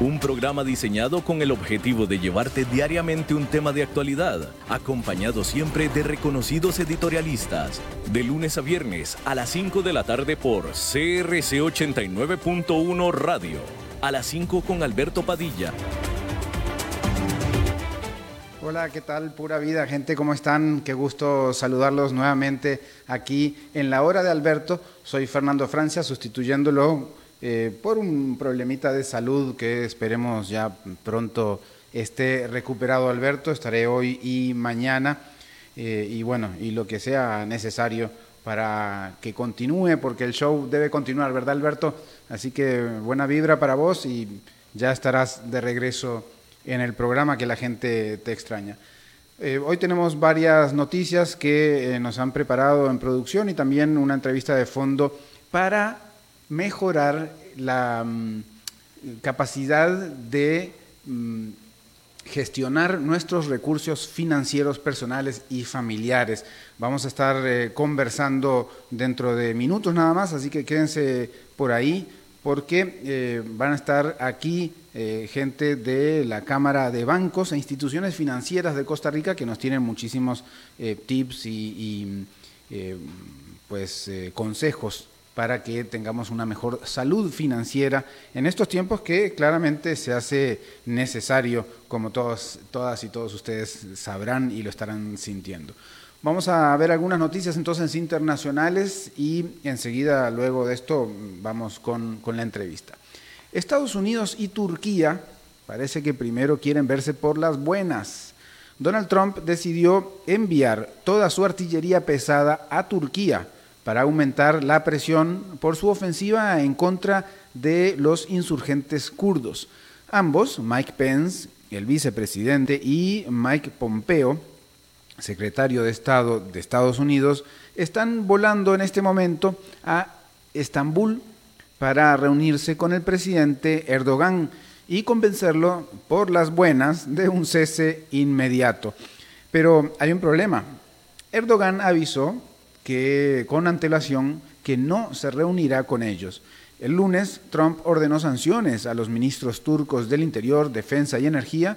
un programa diseñado con el objetivo de llevarte diariamente un tema de actualidad, acompañado siempre de reconocidos editorialistas, de lunes a viernes a las 5 de la tarde por CRC 89.1 Radio, a las 5 con Alberto Padilla. Hola, ¿qué tal? Pura vida, gente, ¿cómo están? Qué gusto saludarlos nuevamente aquí en la hora de Alberto. Soy Fernando Francia, sustituyéndolo eh, por un problemita de salud que esperemos ya pronto esté recuperado Alberto. Estaré hoy y mañana eh, y bueno, y lo que sea necesario para que continúe, porque el show debe continuar, ¿verdad Alberto? Así que buena vibra para vos y ya estarás de regreso en el programa que la gente te extraña. Eh, hoy tenemos varias noticias que nos han preparado en producción y también una entrevista de fondo para mejorar la mm, capacidad de mm, gestionar nuestros recursos financieros personales y familiares. Vamos a estar eh, conversando dentro de minutos nada más, así que quédense por ahí porque eh, van a estar aquí eh, gente de la Cámara de Bancos e Instituciones Financieras de Costa Rica que nos tienen muchísimos tips y, y pues, consejos para que tengamos una mejor salud financiera en estos tiempos que claramente se hace necesario, como todas y todos ustedes sabrán y lo estarán sintiendo. Vamos a ver algunas noticias entonces internacionales y enseguida luego de esto vamos con, con la entrevista. Estados Unidos y Turquía parece que primero quieren verse por las buenas. Donald Trump decidió enviar toda su artillería pesada a Turquía para aumentar la presión por su ofensiva en contra de los insurgentes kurdos. Ambos, Mike Pence, el vicepresidente, y Mike Pompeo, secretario de Estado de Estados Unidos, están volando en este momento a Estambul para reunirse con el presidente Erdogan y convencerlo por las buenas de un cese inmediato. Pero hay un problema. Erdogan avisó con antelación que no se reunirá con ellos. El lunes, Trump ordenó sanciones a los ministros turcos del Interior, Defensa y Energía,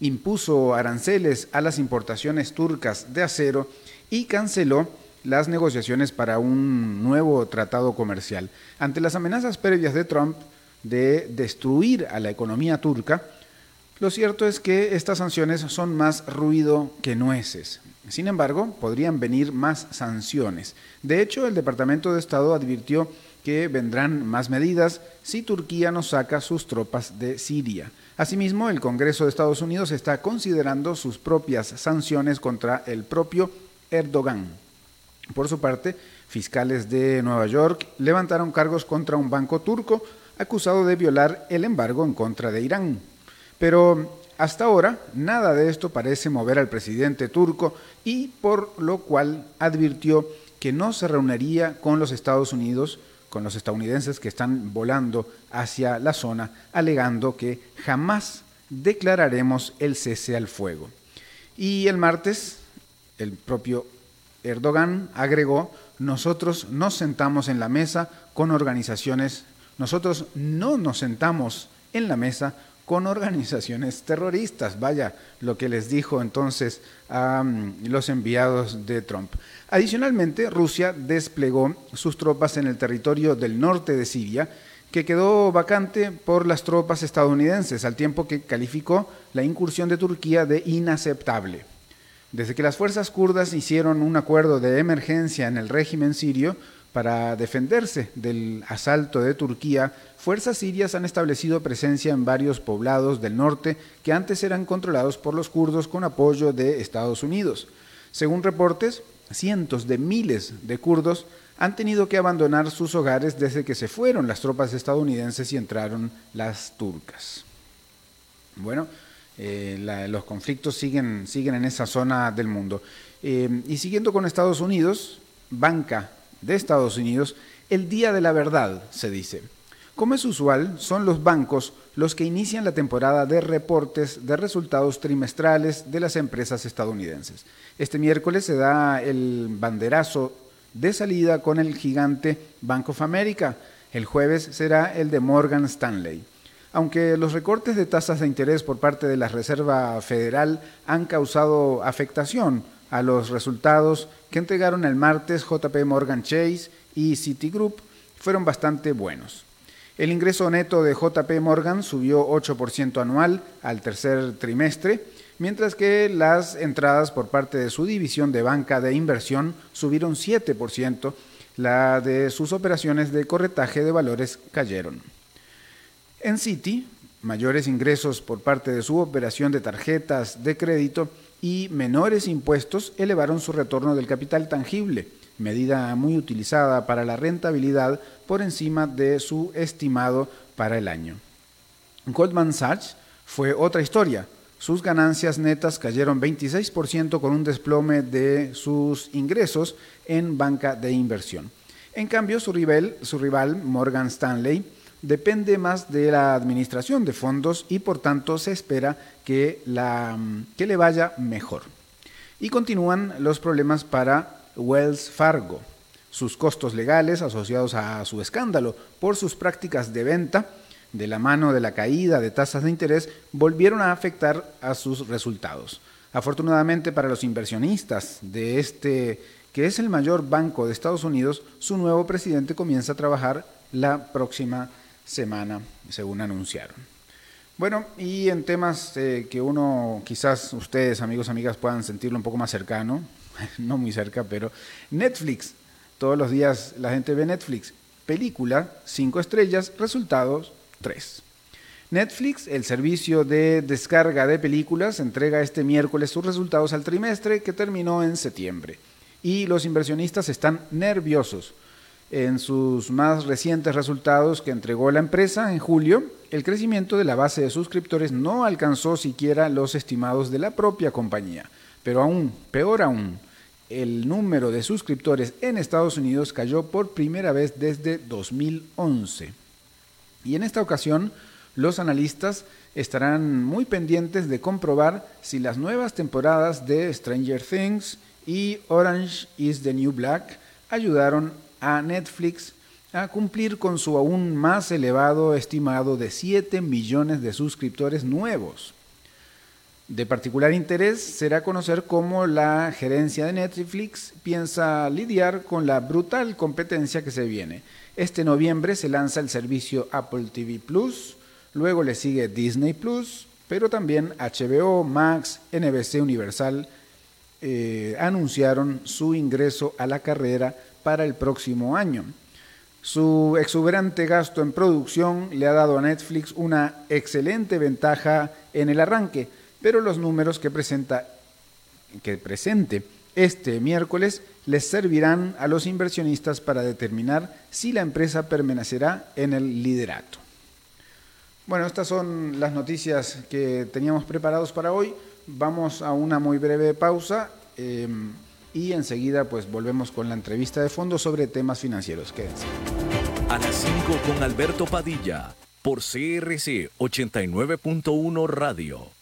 impuso aranceles a las importaciones turcas de acero y canceló las negociaciones para un nuevo tratado comercial. Ante las amenazas previas de Trump de destruir a la economía turca, lo cierto es que estas sanciones son más ruido que nueces. Sin embargo, podrían venir más sanciones. De hecho, el Departamento de Estado advirtió que vendrán más medidas si Turquía no saca sus tropas de Siria. Asimismo, el Congreso de Estados Unidos está considerando sus propias sanciones contra el propio Erdogan. Por su parte, fiscales de Nueva York levantaron cargos contra un banco turco acusado de violar el embargo en contra de Irán. Pero hasta ahora, nada de esto parece mover al presidente turco y por lo cual advirtió que no se reuniría con los Estados Unidos, con los estadounidenses que están volando hacia la zona, alegando que jamás declararemos el cese al fuego. Y el martes, el propio Erdogan agregó, nosotros nos sentamos en la mesa con organizaciones, nosotros no nos sentamos en la mesa con organizaciones terroristas. Vaya lo que les dijo entonces a mm, los enviados de Trump. Adicionalmente, Rusia desplegó sus tropas en el territorio del norte de Siria, que quedó vacante por las tropas estadounidenses, al tiempo que calificó la incursión de Turquía de inaceptable. Desde que las fuerzas kurdas hicieron un acuerdo de emergencia en el régimen sirio, para defenderse del asalto de Turquía, fuerzas sirias han establecido presencia en varios poblados del norte que antes eran controlados por los kurdos con apoyo de Estados Unidos. Según reportes, cientos de miles de kurdos han tenido que abandonar sus hogares desde que se fueron las tropas estadounidenses y entraron las turcas. Bueno, eh, los conflictos siguen, siguen en esa zona del mundo. Eh, y siguiendo con Estados Unidos, banca de Estados Unidos, el Día de la Verdad, se dice. Como es usual, son los bancos los que inician la temporada de reportes de resultados trimestrales de las empresas estadounidenses. Este miércoles se da el banderazo de salida con el gigante Bank of America. El jueves será el de Morgan Stanley. Aunque los recortes de tasas de interés por parte de la Reserva Federal han causado afectación a los resultados que entregaron el martes JP Morgan Chase y Citigroup, fueron bastante buenos. El ingreso neto de JP Morgan subió 8% anual al tercer trimestre, mientras que las entradas por parte de su división de banca de inversión subieron 7%, la de sus operaciones de corretaje de valores cayeron. En Citi, mayores ingresos por parte de su operación de tarjetas de crédito y menores impuestos elevaron su retorno del capital tangible, medida muy utilizada para la rentabilidad por encima de su estimado para el año. Goldman Sachs fue otra historia. Sus ganancias netas cayeron 26% con un desplome de sus ingresos en banca de inversión. En cambio, su rival, su rival Morgan Stanley depende más de la administración de fondos y por tanto se espera que, la, que le vaya mejor. Y continúan los problemas para Wells Fargo. Sus costos legales asociados a su escándalo por sus prácticas de venta de la mano de la caída de tasas de interés volvieron a afectar a sus resultados. Afortunadamente para los inversionistas de este, que es el mayor banco de Estados Unidos, su nuevo presidente comienza a trabajar la próxima semana, según anunciaron. Bueno, y en temas eh, que uno, quizás ustedes, amigos, amigas, puedan sentirlo un poco más cercano, no muy cerca, pero Netflix. Todos los días la gente ve Netflix. Película, 5 estrellas, resultados, 3. Netflix, el servicio de descarga de películas, entrega este miércoles sus resultados al trimestre que terminó en septiembre. Y los inversionistas están nerviosos. En sus más recientes resultados que entregó la empresa en julio, el crecimiento de la base de suscriptores no alcanzó siquiera los estimados de la propia compañía. Pero aún, peor aún, el número de suscriptores en Estados Unidos cayó por primera vez desde 2011. Y en esta ocasión, los analistas estarán muy pendientes de comprobar si las nuevas temporadas de Stranger Things y Orange is the New Black ayudaron a Netflix a cumplir con su aún más elevado estimado de 7 millones de suscriptores nuevos. De particular interés será conocer cómo la gerencia de Netflix piensa lidiar con la brutal competencia que se viene. Este noviembre se lanza el servicio Apple TV Plus, luego le sigue Disney Plus, pero también HBO, Max, NBC Universal eh, anunciaron su ingreso a la carrera para el próximo año. Su exuberante gasto en producción le ha dado a Netflix una excelente ventaja en el arranque pero los números que, presenta, que presente este miércoles les servirán a los inversionistas para determinar si la empresa permanecerá en el liderato. Bueno, estas son las noticias que teníamos preparados para hoy. Vamos a una muy breve pausa eh, y enseguida pues volvemos con la entrevista de fondo sobre temas financieros. Quédense. A las 5 con Alberto Padilla por CRC 89.1 Radio.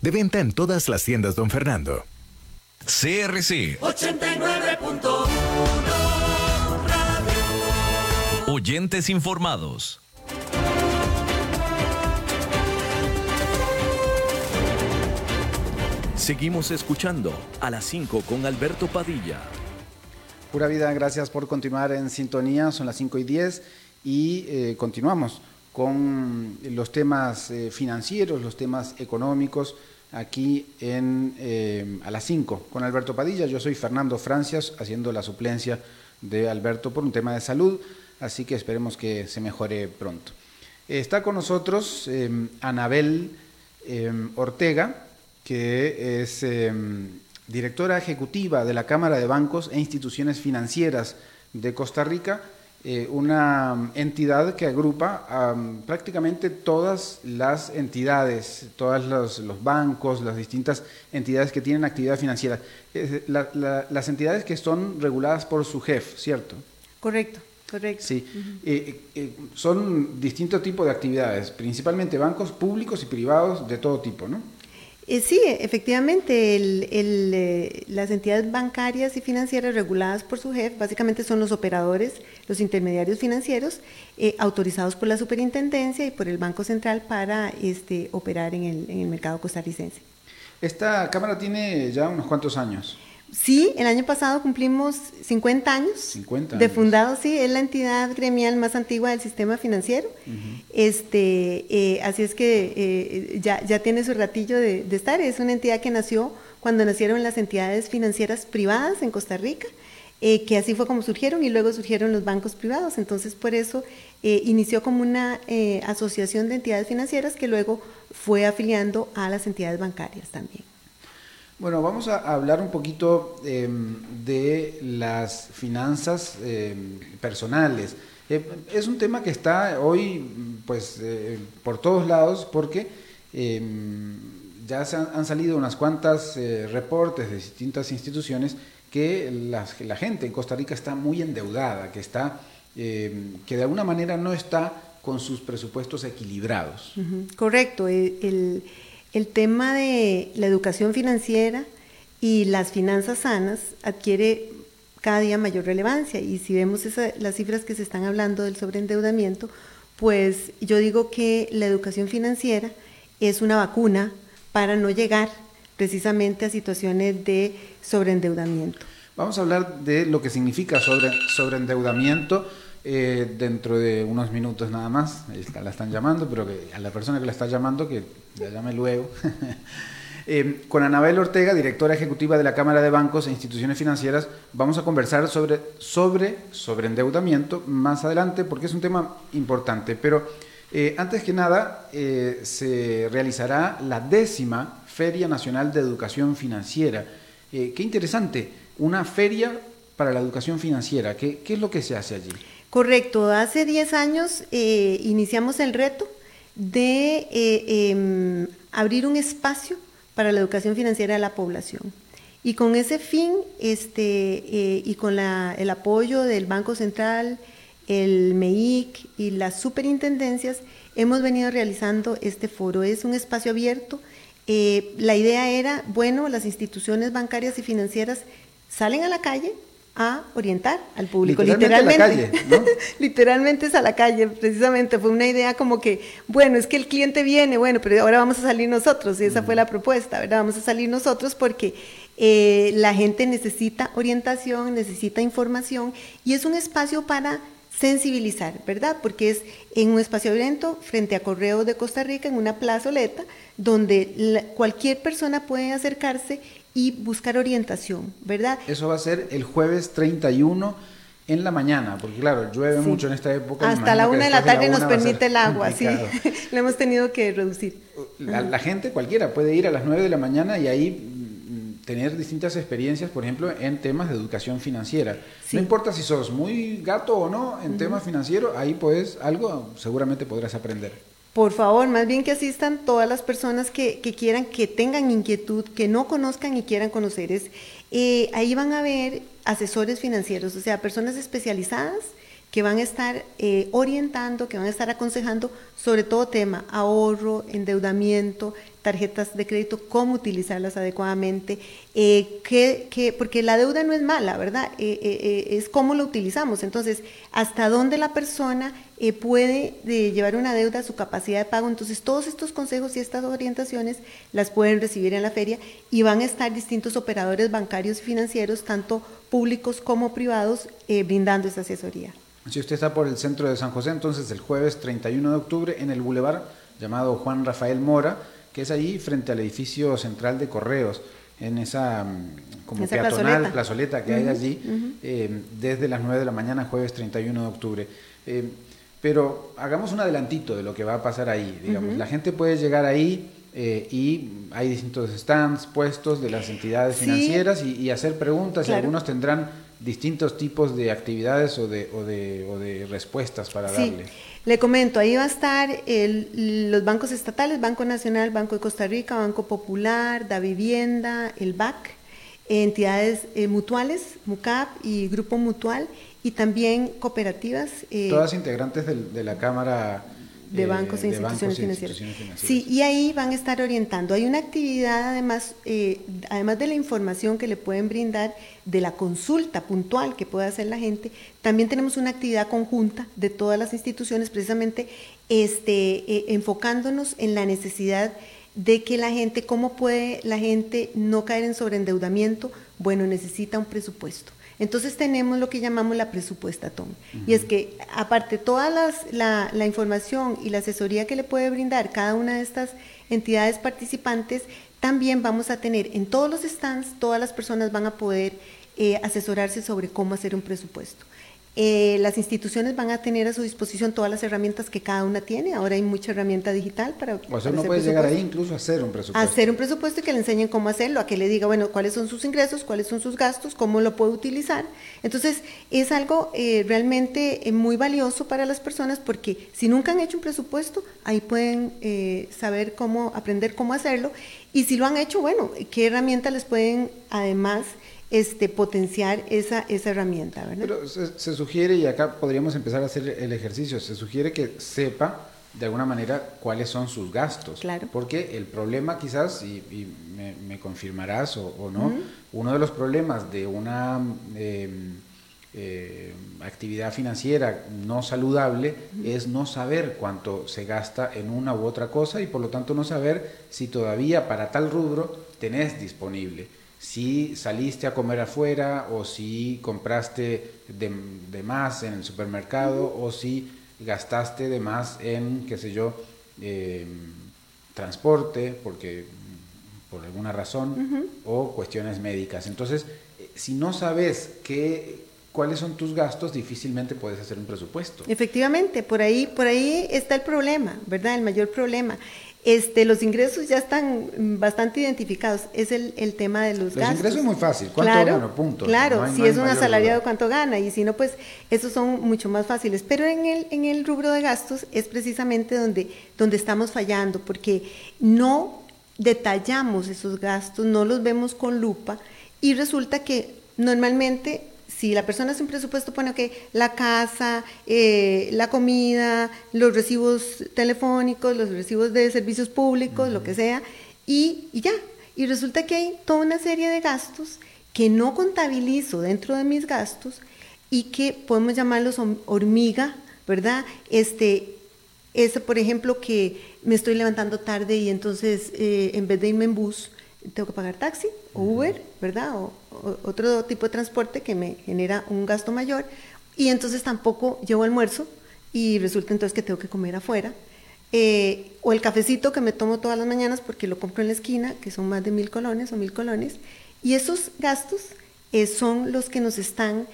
De venta en todas las tiendas, don Fernando. CRC 89.1 Oyentes informados. Seguimos escuchando a las 5 con Alberto Padilla. Pura vida, gracias por continuar en sintonía. Son las 5 y 10 y eh, continuamos con los temas eh, financieros, los temas económicos, aquí en eh, a las 5 con Alberto Padilla. Yo soy Fernando Francias, haciendo la suplencia de Alberto por un tema de salud, así que esperemos que se mejore pronto. Está con nosotros Anabel Ortega, que es directora ejecutiva de la Cámara de Bancos e Instituciones Financieras de Costa Rica, eh, una entidad que agrupa a prácticamente todas las entidades, todos los, bancos, las distintas entidades que tienen actividad financiera. las entidades que son reguladas por su jefe, ¿cierto? Correcto. Correcto. Sí, eh, eh, son distintos tipos de actividades, principalmente bancos públicos y privados de todo tipo, ¿no? Eh, sí, efectivamente, eh, las entidades bancarias y financieras reguladas por su jefe básicamente son los operadores, los intermediarios financieros eh, autorizados por la superintendencia y por el Banco Central para este, operar en el, en el mercado costarricense. Esta Cámara tiene ya unos cuantos años. Sí, el año pasado cumplimos 50 años, 50 de fundado, sí, es la entidad gremial más antigua del sistema financiero. este, eh, así es que eh, ya, ya tiene su ratillo de, estar. Es una entidad que nació cuando nacieron las entidades financieras privadas en Costa Rica, eh, que así fue como surgieron y luego surgieron los bancos privados. Entonces, por eso inició como una asociación de entidades financieras que luego fue afiliando a las entidades bancarias también. Bueno, vamos a hablar un poquito em, de las finanzas em, personales. Eh, es un tema que está hoy pues eh, por todos lados porque em, ya se han, salido unas cuantas eh, reportes de distintas instituciones que la, gente en Costa Rica está muy endeudada, que está que de alguna manera no está con sus presupuestos equilibrados. Correcto. el tema de la educación financiera y las finanzas sanas adquiere cada día mayor relevancia y si vemos las cifras que se están hablando del sobreendeudamiento, pues yo digo que la educación financiera es una vacuna para no llegar precisamente a situaciones de sobreendeudamiento. Vamos a hablar de lo que significa sobre, sobreendeudamiento eh, dentro de unos minutos nada más, la están llamando, pero que a la persona que la está llamando, que la llame luego. Eh, con Anabel Ortega, directora ejecutiva de la Cámara de Bancos e Instituciones Financieras, vamos a conversar sobre, sobre, sobre endeudamiento más adelante, porque es un tema importante. Pero eh, antes que nada, se realizará la décima Feria Nacional de Educación Financiera. qué interesante, una feria para la educación financiera. ¿Qué, ¿Qué, es lo que se hace allí? Correcto, hace 10 años eh, iniciamos el reto de eh, em, abrir un espacio para la educación financiera de la población. Y con ese fin, este, eh, y con el apoyo del Banco Central, el MEIC y las superintendencias, hemos venido realizando este foro. Es un espacio abierto. la idea era, bueno, las instituciones bancarias y financieras salen a la calle, a orientar al público. Literalmente. Literalmente, es a la calle, precisamente. Fue una idea como que, bueno, es que el cliente viene, bueno, pero ahora vamos a salir nosotros. Y esa fue la propuesta, ¿verdad? Vamos a salir nosotros porque eh, la gente necesita orientación, necesita información y es un espacio para sensibilizar, ¿verdad? Porque es en un espacio abierto frente a Correo de Costa Rica, en una plazoleta, donde cualquier persona puede acercarse y buscar orientación, ¿verdad? Eso va a ser el jueves 31 en la mañana, porque claro, llueve mucho en esta época. Hasta la una de la tarde nos permite el agua, sí. Lo hemos tenido que reducir. La, gente, cualquiera, puede ir a las 9 de la mañana y ahí mm, tener distintas experiencias, por ejemplo, en temas de educación financiera. No importa si sos muy gato o no en temas financieros, ahí puedes, algo seguramente podrás aprender. Por favor, más bien que asistan todas las personas que, quieran, que tengan inquietud, que no conozcan y quieran conocer. Es, eh, ahí van a ver asesores financieros, o sea, personas especializadas que van a estar eh, orientando, que van a estar aconsejando sobre todo tema, ahorro, endeudamiento, tarjetas de crédito, cómo utilizarlas adecuadamente, eh, que, porque la deuda no es mala, ¿verdad? Eh, es cómo lo utilizamos. Entonces, hasta dónde la persona puede llevar una deuda a su capacidad de pago. Entonces, todos estos consejos y estas orientaciones las pueden recibir en la feria y van a estar distintos operadores bancarios y financieros, tanto públicos como privados, brindando esa asesoría. Si usted está por el centro de San José, entonces el jueves 31 de octubre en el bulevar llamado Juan Rafael Mora, que es ahí frente al edificio central de correos, en esa mm, como peatonal plazoleta, que hay allí, eh, desde las 9 de la mañana, jueves 31 de octubre. Eh, pero hagamos un adelantito de lo que va a pasar ahí. Digamos, la gente puede llegar ahí eh, y hay distintos stands puestos de las entidades financieras y, hacer preguntas y algunos tendrán distintos tipos de actividades o de, o de, o de respuestas para darle. Le comento, ahí va a estar los bancos estatales, Banco Nacional, Banco de Costa Rica, Banco Popular, Da Vivienda, el BAC, entidades eh, mutuales, MUCAP y Grupo Mutual, y también cooperativas. Eh, Todas integrantes de la Cámara de bancos, e, instituciones financieras. Sí, y ahí van a estar orientando. Hay una actividad, además, eh, además de la información que le pueden brindar, de la consulta puntual que puede hacer la gente, también tenemos una actividad conjunta de todas las instituciones, precisamente este, eh, enfocándonos en la necesidad de que la gente, ¿cómo puede la gente no caer en sobreendeudamiento? Bueno, necesita un presupuesto. Entonces tenemos lo que llamamos la presupuesta, Tom. Y es que aparte toda la, la, información y la asesoría que le puede brindar cada una de estas entidades participantes, también vamos a tener en todos los stands, todas las personas van a poder eh, asesorarse sobre cómo hacer un presupuesto. Eh, las instituciones van a tener a su disposición todas las herramientas que cada una tiene. Ahora hay mucha herramienta digital para. O sea, uno puede llegar ahí incluso a hacer un presupuesto. hacer un presupuesto y que le enseñen cómo hacerlo, a que le diga, bueno, cuáles son sus ingresos, cuáles son sus gastos, cómo lo puede utilizar. Entonces, es algo eh, realmente eh, muy valioso para las personas porque si nunca han hecho un presupuesto, ahí pueden saber cómo, aprender cómo hacerlo. Y si lo han hecho, bueno, qué herramientas les pueden además este, potenciar esa, esa herramienta. ¿verdad? Pero se, sugiere, y acá podríamos empezar a hacer el ejercicio, se sugiere que sepa de alguna manera cuáles son sus gastos. Claro. Porque el problema quizás, y, me, confirmarás o, no, uno de los problemas de una em, eh, actividad financiera no saludable es no saber cuánto se gasta en una u otra cosa y por lo tanto no saber si todavía para tal rubro tenés disponible si saliste a comer afuera o si compraste de, más en el supermercado o si gastaste de más en, qué sé yo, em, transporte, porque por alguna razón, o cuestiones médicas. Entonces, eh, si no sabes qué, cuáles son tus gastos, difícilmente puedes hacer un presupuesto. Efectivamente, por ahí, por ahí está el problema, ¿verdad? El mayor problema. Este, los ingresos ya están bastante identificados. Es el, tema de los, gastos. Los ingresos es muy fácil. ¿Cuánto claro, gana? Punto. Claro, si es un asalariado, ¿cuánto gana? Y si no, pues esos son mucho más fáciles. Pero en el, en el rubro de gastos es precisamente donde, donde estamos fallando, porque no detallamos esos gastos, no los vemos con lupa y resulta que normalmente si la persona hace un presupuesto, pone que la casa, eh, la comida, los recibos telefónicos, los recibos de servicios públicos, lo que sea, y, ya. Y resulta que hay toda una serie de gastos que no contabilizo dentro de mis gastos y que podemos llamarlos hormiga, ¿verdad? Este, eso, por ejemplo, que me estoy levantando tarde y entonces eh, en vez de irme en bus, tengo que pagar taxi o Uber, ¿verdad? O, otro tipo de transporte que me genera un gasto mayor. Y entonces tampoco llevo almuerzo y resulta entonces que tengo que comer afuera. Eh, o el cafecito que me tomo todas las mañanas porque lo compro en la esquina, que son más de mil colones o mil colones. Y esos gastos eh, son los que nos están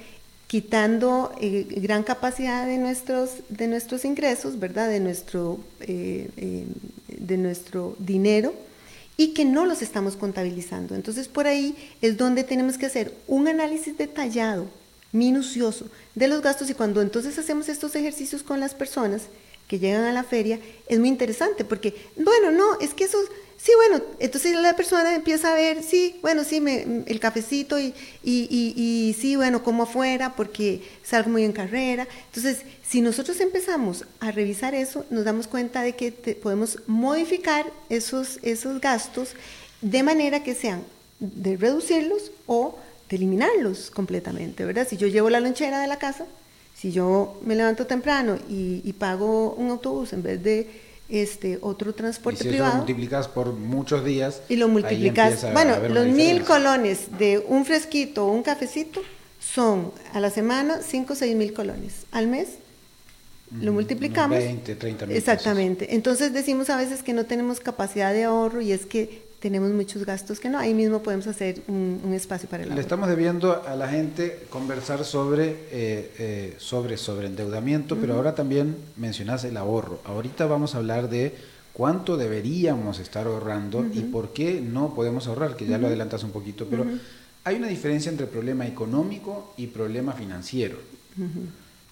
quitando eh, gran capacidad de nuestros, de nuestros ingresos, ¿verdad? De nuestro, de nuestro dinero y que no los estamos contabilizando. Entonces por ahí es donde tenemos que hacer un análisis detallado, minucioso de los gastos y cuando entonces hacemos estos ejercicios con las personas que llegan a la feria, es muy interesante porque, bueno, no, es que esos bueno, entonces la persona empieza a ver, sí, bueno, sí, me, el cafecito y, y, y, sí, bueno, como afuera porque salgo muy en carrera. Entonces, si nosotros empezamos a revisar eso, nos damos cuenta de que podemos modificar esos, esos gastos de manera que sean de reducirlos o de eliminarlos completamente, ¿verdad? Si yo llevo la lonchera de la casa, si yo me levanto temprano y, y pago un autobús en vez de este otro transporte y si privado. lo multiplicas por muchos días. Y lo multiplicas. Bueno, los mil colones de un fresquito o un cafecito son a la semana 5 o 6 mil colones. Al mes lo multiplicamos. 20, 30 mil. Exactamente. Entonces decimos a veces que no tenemos capacidad de ahorro y es que tenemos muchos gastos que no, ahí mismo podemos hacer un, espacio para el ahorro. Le estamos debiendo a la gente conversar sobre, eh, eh, sobre, sobre endeudamiento, pero ahora también mencionas el ahorro. Ahorita vamos a hablar de cuánto deberíamos estar ahorrando y por qué no podemos ahorrar, que ya lo adelantas un poquito, pero hay una diferencia entre problema económico y problema financiero.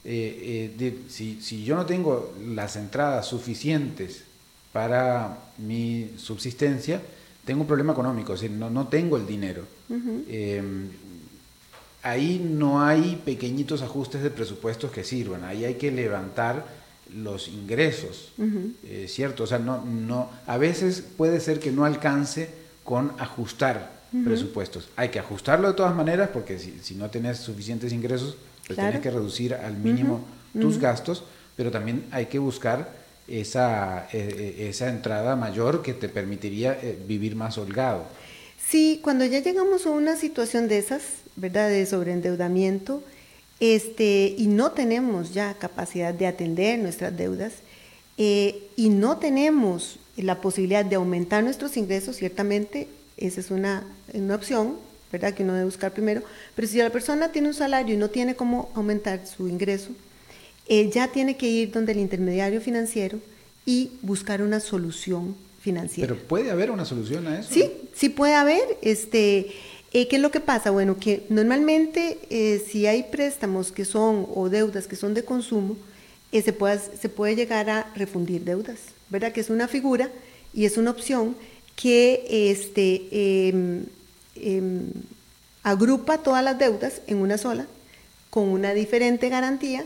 Eh, si, si yo no tengo las entradas suficientes para mi subsistencia, tengo un problema económico, es decir, no, no tengo el dinero. Em, ahí no hay pequeñitos ajustes de presupuestos que sirvan, ahí hay que levantar los ingresos, eh, ¿cierto? O sea, no, no, a veces puede ser que no alcance con ajustar presupuestos. Hay que ajustarlo de todas maneras porque si, si no tienes suficientes ingresos, pues tienes que reducir al mínimo tus gastos, pero también hay que buscar esa, eh, eh, esa entrada mayor que te permitiría eh, vivir más holgado. Sí, cuando ya llegamos a una situación de esas, ¿verdad? De sobreendeudamiento, este, y no tenemos ya capacidad de atender nuestras deudas, y no tenemos la posibilidad de aumentar nuestros ingresos, ciertamente esa es una, una opción, ¿verdad? Que uno debe buscar primero, pero si la persona tiene un salario y no tiene cómo aumentar su ingreso, ya tiene que ir donde el intermediario financiero y buscar una solución financiera. Pero puede haber una solución a eso. Sí, sí puede haber. Este, eh, ¿Qué es lo que pasa? Bueno, que normalmente eh, si hay préstamos que son o deudas que son de consumo, eh, se, puede, se puede llegar a refundir deudas, ¿verdad? Que es una figura y es una opción que este, em, em, agrupa todas las deudas en una sola, con una diferente garantía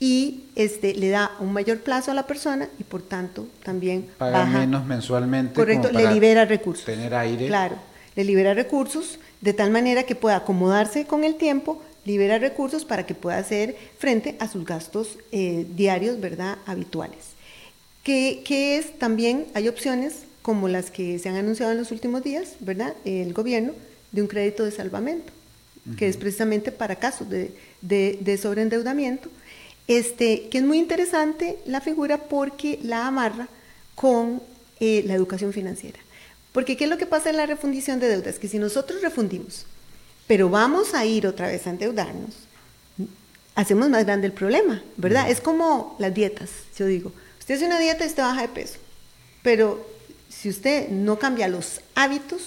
y este, le da un mayor plazo a la persona y por tanto también paga menos mensualmente. Correcto, le libera recursos. Tener aire. Claro, le libera recursos de tal manera que pueda acomodarse con el tiempo, libera recursos para que pueda hacer frente a sus gastos eh, diarios, ¿verdad? Habituales. Que, que es también, hay opciones como las que se han anunciado en los últimos días, ¿verdad? El gobierno de un crédito de salvamento, que es precisamente para casos de de, sobreendeudamiento, este, que es muy interesante la figura porque la amarra con eh, la educación financiera. Porque ¿qué es lo que pasa en la refundición de deudas? Que si nosotros refundimos, pero vamos a ir otra vez a endeudarnos, hacemos más grande el problema, ¿verdad? Es como las dietas, yo digo. Usted hace una dieta y usted baja de peso, pero si usted no cambia los hábitos,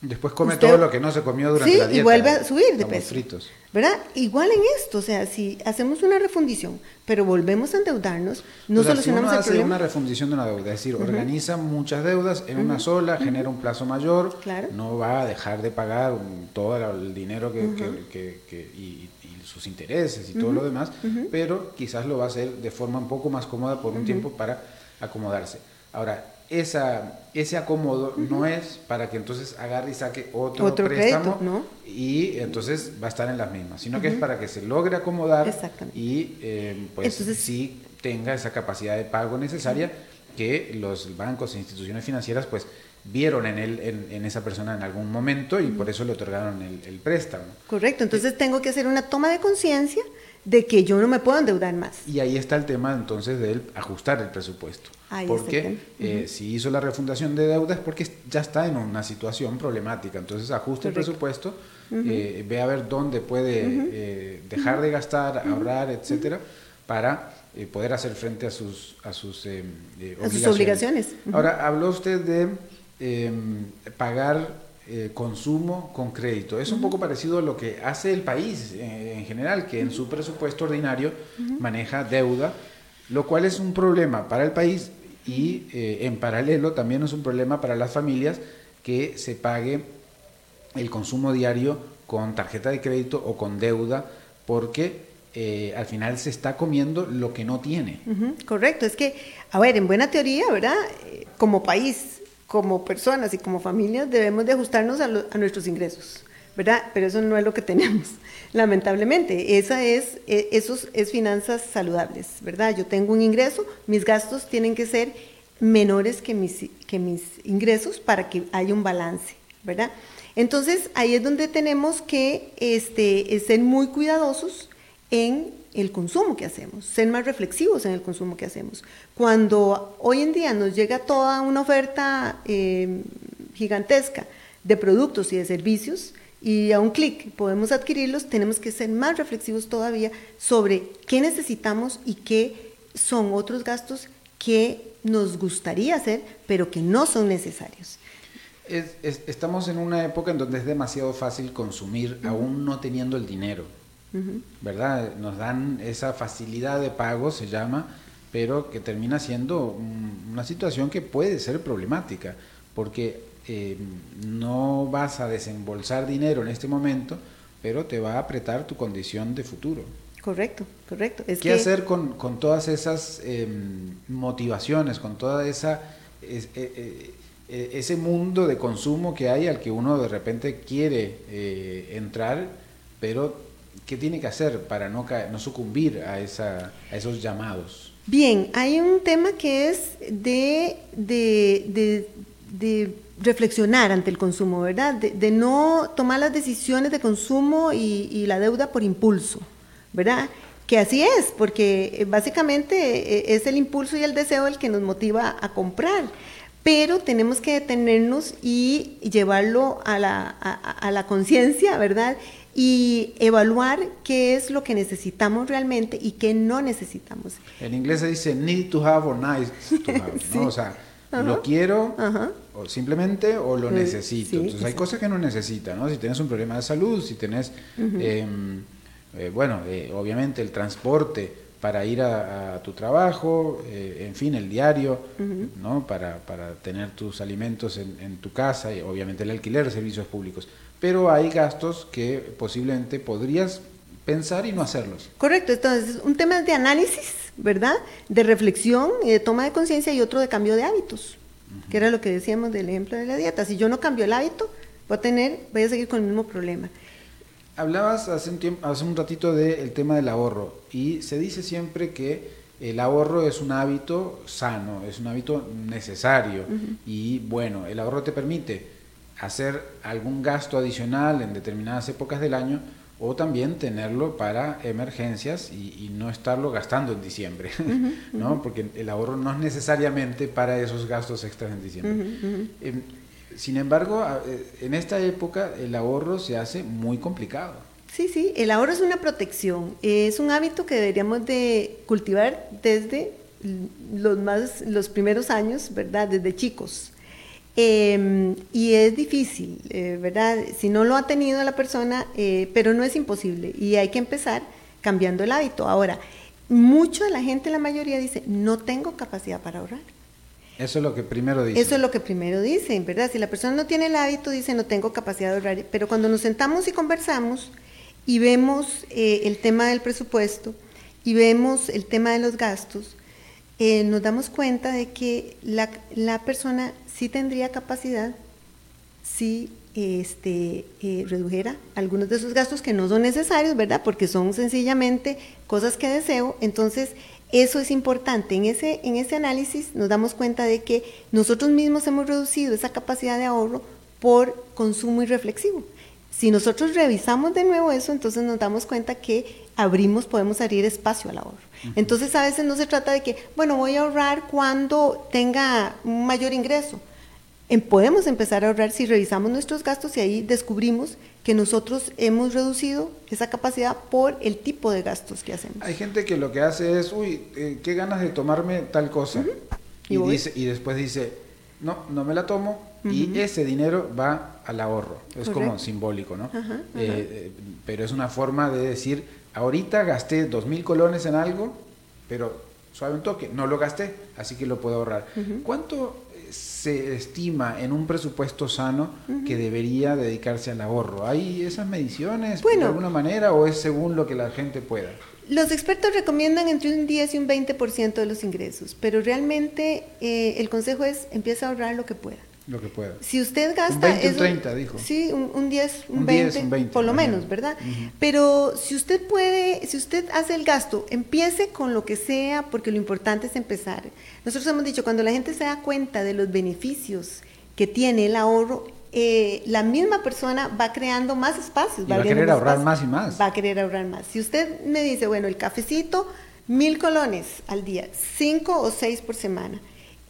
Después come todo lo que no se comió durante la dieta. y vuelve a subir de peso. fritos. ¿Verdad? Igual en esto, o sea, si hacemos una refundición, pero volvemos a endeudarnos, no solucionamos si uno hace una refundición de una deuda, es decir, organiza muchas deudas en una sola, genera un plazo mayor, no va a dejar de pagar todo el dinero que, y, sus intereses y todo lo demás, pero quizás lo va a hacer de forma un poco más cómoda por un tiempo para acomodarse. Ahora, esa, ese acomodo no es para que entonces agarre y saque otro, préstamo y entonces va a estar en las mismas, sino que es para que se logre acomodar y eh, pues sí tenga esa capacidad de pago necesaria que los bancos e instituciones financieras pues vieron en, él, en, esa persona en algún momento y por eso le otorgaron el, el préstamo. Correcto, entonces tengo que hacer una toma de conciencia de que yo no me puedo endeudar más. Y ahí está el tema entonces de ajustar el presupuesto. porque eh, si hizo la refundación de deudas porque ya está en una situación problemática. Entonces ajuste el presupuesto, eh, ve a ver dónde puede eh, dejar de gastar, ahorrar, etcétera, para poder hacer frente a sus, a sus, obligaciones. sus obligaciones. Ahora, habló usted de em, pagar eh, consumo con crédito. Es un poco parecido a lo que hace el país eh, en general, que en su presupuesto ordinario maneja deuda, lo cual es un problema para el país y eh, en paralelo también es un problema para las familias que se pague el consumo diario con tarjeta de crédito o con deuda porque eh, al final se está comiendo lo que no tiene. correcto, es que, a ver, en buena teoría, ¿verdad? Como país, como personas y como familias debemos de ajustarnos a, a nuestros ingresos, ¿verdad? Pero eso no es lo que tenemos, lamentablemente. Esa es, e, eso es finanzas saludables, ¿verdad? Yo tengo un ingreso, mis gastos tienen que ser menores que mis, que mis ingresos para que haya un balance, ¿verdad? Entonces ahí es donde tenemos que este, ser muy cuidadosos en el consumo que hacemos, ser más reflexivos en el consumo que hacemos. Cuando hoy en día nos llega toda una oferta eh, gigantesca de productos y de servicios, y a un clic podemos adquirirlos, tenemos que ser más reflexivos todavía sobre qué necesitamos y qué son otros gastos que nos gustaría hacer, pero que no son necesarios. estamos en una época en donde es demasiado fácil consumir, aún no teniendo el dinero. ¿Verdad? Nos dan esa facilidad de pago, se llama, pero que termina siendo una situación que puede ser problemática, porque eh, no vas a desembolsar dinero en este momento, pero te va a apretar tu condición de futuro. Correcto, correcto. ¿Qué hacer con, con, todas esas em, motivaciones, con toda esa e, e, e, ese mundo de consumo que hay al que uno de repente quiere eh, entrar, pero qué tiene que hacer para no, no sucumbir a, esa, a esos llamados? Bien, hay un tema que es de, reflexionar ante el consumo, ¿verdad? De, no tomar las decisiones de consumo y, y la deuda por impulso. ¿verdad? Que así es, porque eh, básicamente eh, es el impulso y el deseo el que nos motiva a comprar, pero tenemos que detenernos y llevarlo a la, a, la conciencia, ¿verdad? Y evaluar qué es lo que necesitamos realmente y qué no necesitamos. En inglés se dice need to have or nice to have, ¿no? O sea, lo quiero o simplemente o lo necesito. Entonces hay cosas que no necesita, ¿no? Si tienes un problema de salud, si tienes... Eh, bueno, eh, obviamente el transporte para ir a, tu trabajo, eh, en fin, el diario, ¿no? Para, para, tener tus alimentos en, tu casa y obviamente el alquiler de servicios públicos. Pero hay gastos que posiblemente podrías pensar y no hacerlos. Correcto, entonces un tema de análisis, ¿verdad? De reflexión y de toma de conciencia y otro de cambio de hábitos, que era lo que decíamos del ejemplo de la dieta. Si yo no cambio el hábito, voy a tener, voy a seguir con el mismo problema. Hablabas hace un, tiempo, hace un ratito del tema del ahorro y se dice siempre que el ahorro es un hábito sano, es un hábito necesario y bueno, el ahorro te permite hacer algún gasto adicional en determinadas épocas del año o también tenerlo para emergencias y, no estarlo gastando en diciembre, ¿no? Porque el ahorro no es necesariamente para esos gastos extras en diciembre. Em, sin embargo, eh, en esta época el ahorro se hace muy complicado. Sí, sí, el ahorro es una protección, es un hábito que deberíamos de cultivar desde los, más, los primeros años, ¿verdad? Desde chicos. Em, y es difícil, eh, ¿verdad? Si no lo ha tenido la persona, eh, pero no es imposible y hay que empezar cambiando el hábito. Ahora, mucha de la gente, la mayoría dice, no tengo capacidad para ahorrar. Eso es lo que primero dicen. Eso es lo que primero dicen, ¿verdad? Si la persona no tiene el hábito, dice no tengo capacidad de ahorrar. Pero cuando nos sentamos y conversamos y vemos eh, el tema del presupuesto y vemos el tema de los gastos, eh, nos damos cuenta de que la, la, persona sí tendría capacidad si este, eh, redujera algunos de esos gastos que no son necesarios, ¿verdad? Porque son sencillamente cosas que deseo. Entonces, eso es importante. En ese, en ese análisis nos damos cuenta de que nosotros mismos hemos reducido esa capacidad de ahorro por consumo irreflexivo. Si nosotros revisamos de nuevo eso, entonces nos damos cuenta que abrimos, podemos abrir espacio al ahorro. Entonces a veces no se trata de que, bueno, voy a ahorrar cuando tenga un mayor ingreso. Em, podemos empezar a ahorrar si revisamos nuestros gastos y ahí descubrimos que nosotros hemos reducido esa capacidad por el tipo de gastos que hacemos. Hay gente que lo que hace es, uy, eh, qué ganas de tomarme tal cosa. ¿Y, dice, y después dice, no, no me la tomo y ese dinero va al ahorro. Es como simbólico, ¿no? Eh, eh, pero es una forma de decir, ahorita gasté dos mil colones en algo, pero suave un toque, no lo gasté, así que lo puedo ahorrar. ¿Cuánto se estima en un presupuesto sano que debería dedicarse al ahorro? ¿Hay esas mediciones de alguna manera o es según lo que la gente pueda? Los expertos recomiendan entre un 10 y un 20% de los ingresos, pero realmente eh, el consejo es empieza a ahorrar lo que pueda. Lo que pueda. Si usted gasta... Un 20, un 30, dijo. Sí, un, 10, un, 20, por lo menos, ¿verdad? Pero si usted puede, si usted hace el gasto, empiece con lo que sea, porque lo importante es empezar. Nosotros hemos dicho, cuando la gente se da cuenta de los beneficios que tiene el ahorro, eh, la misma persona va creando más espacios. va, a querer ahorrar más y más. Va a querer ahorrar más. Si usted me dice, bueno, el cafecito, mil colones al día, cinco o seis por semana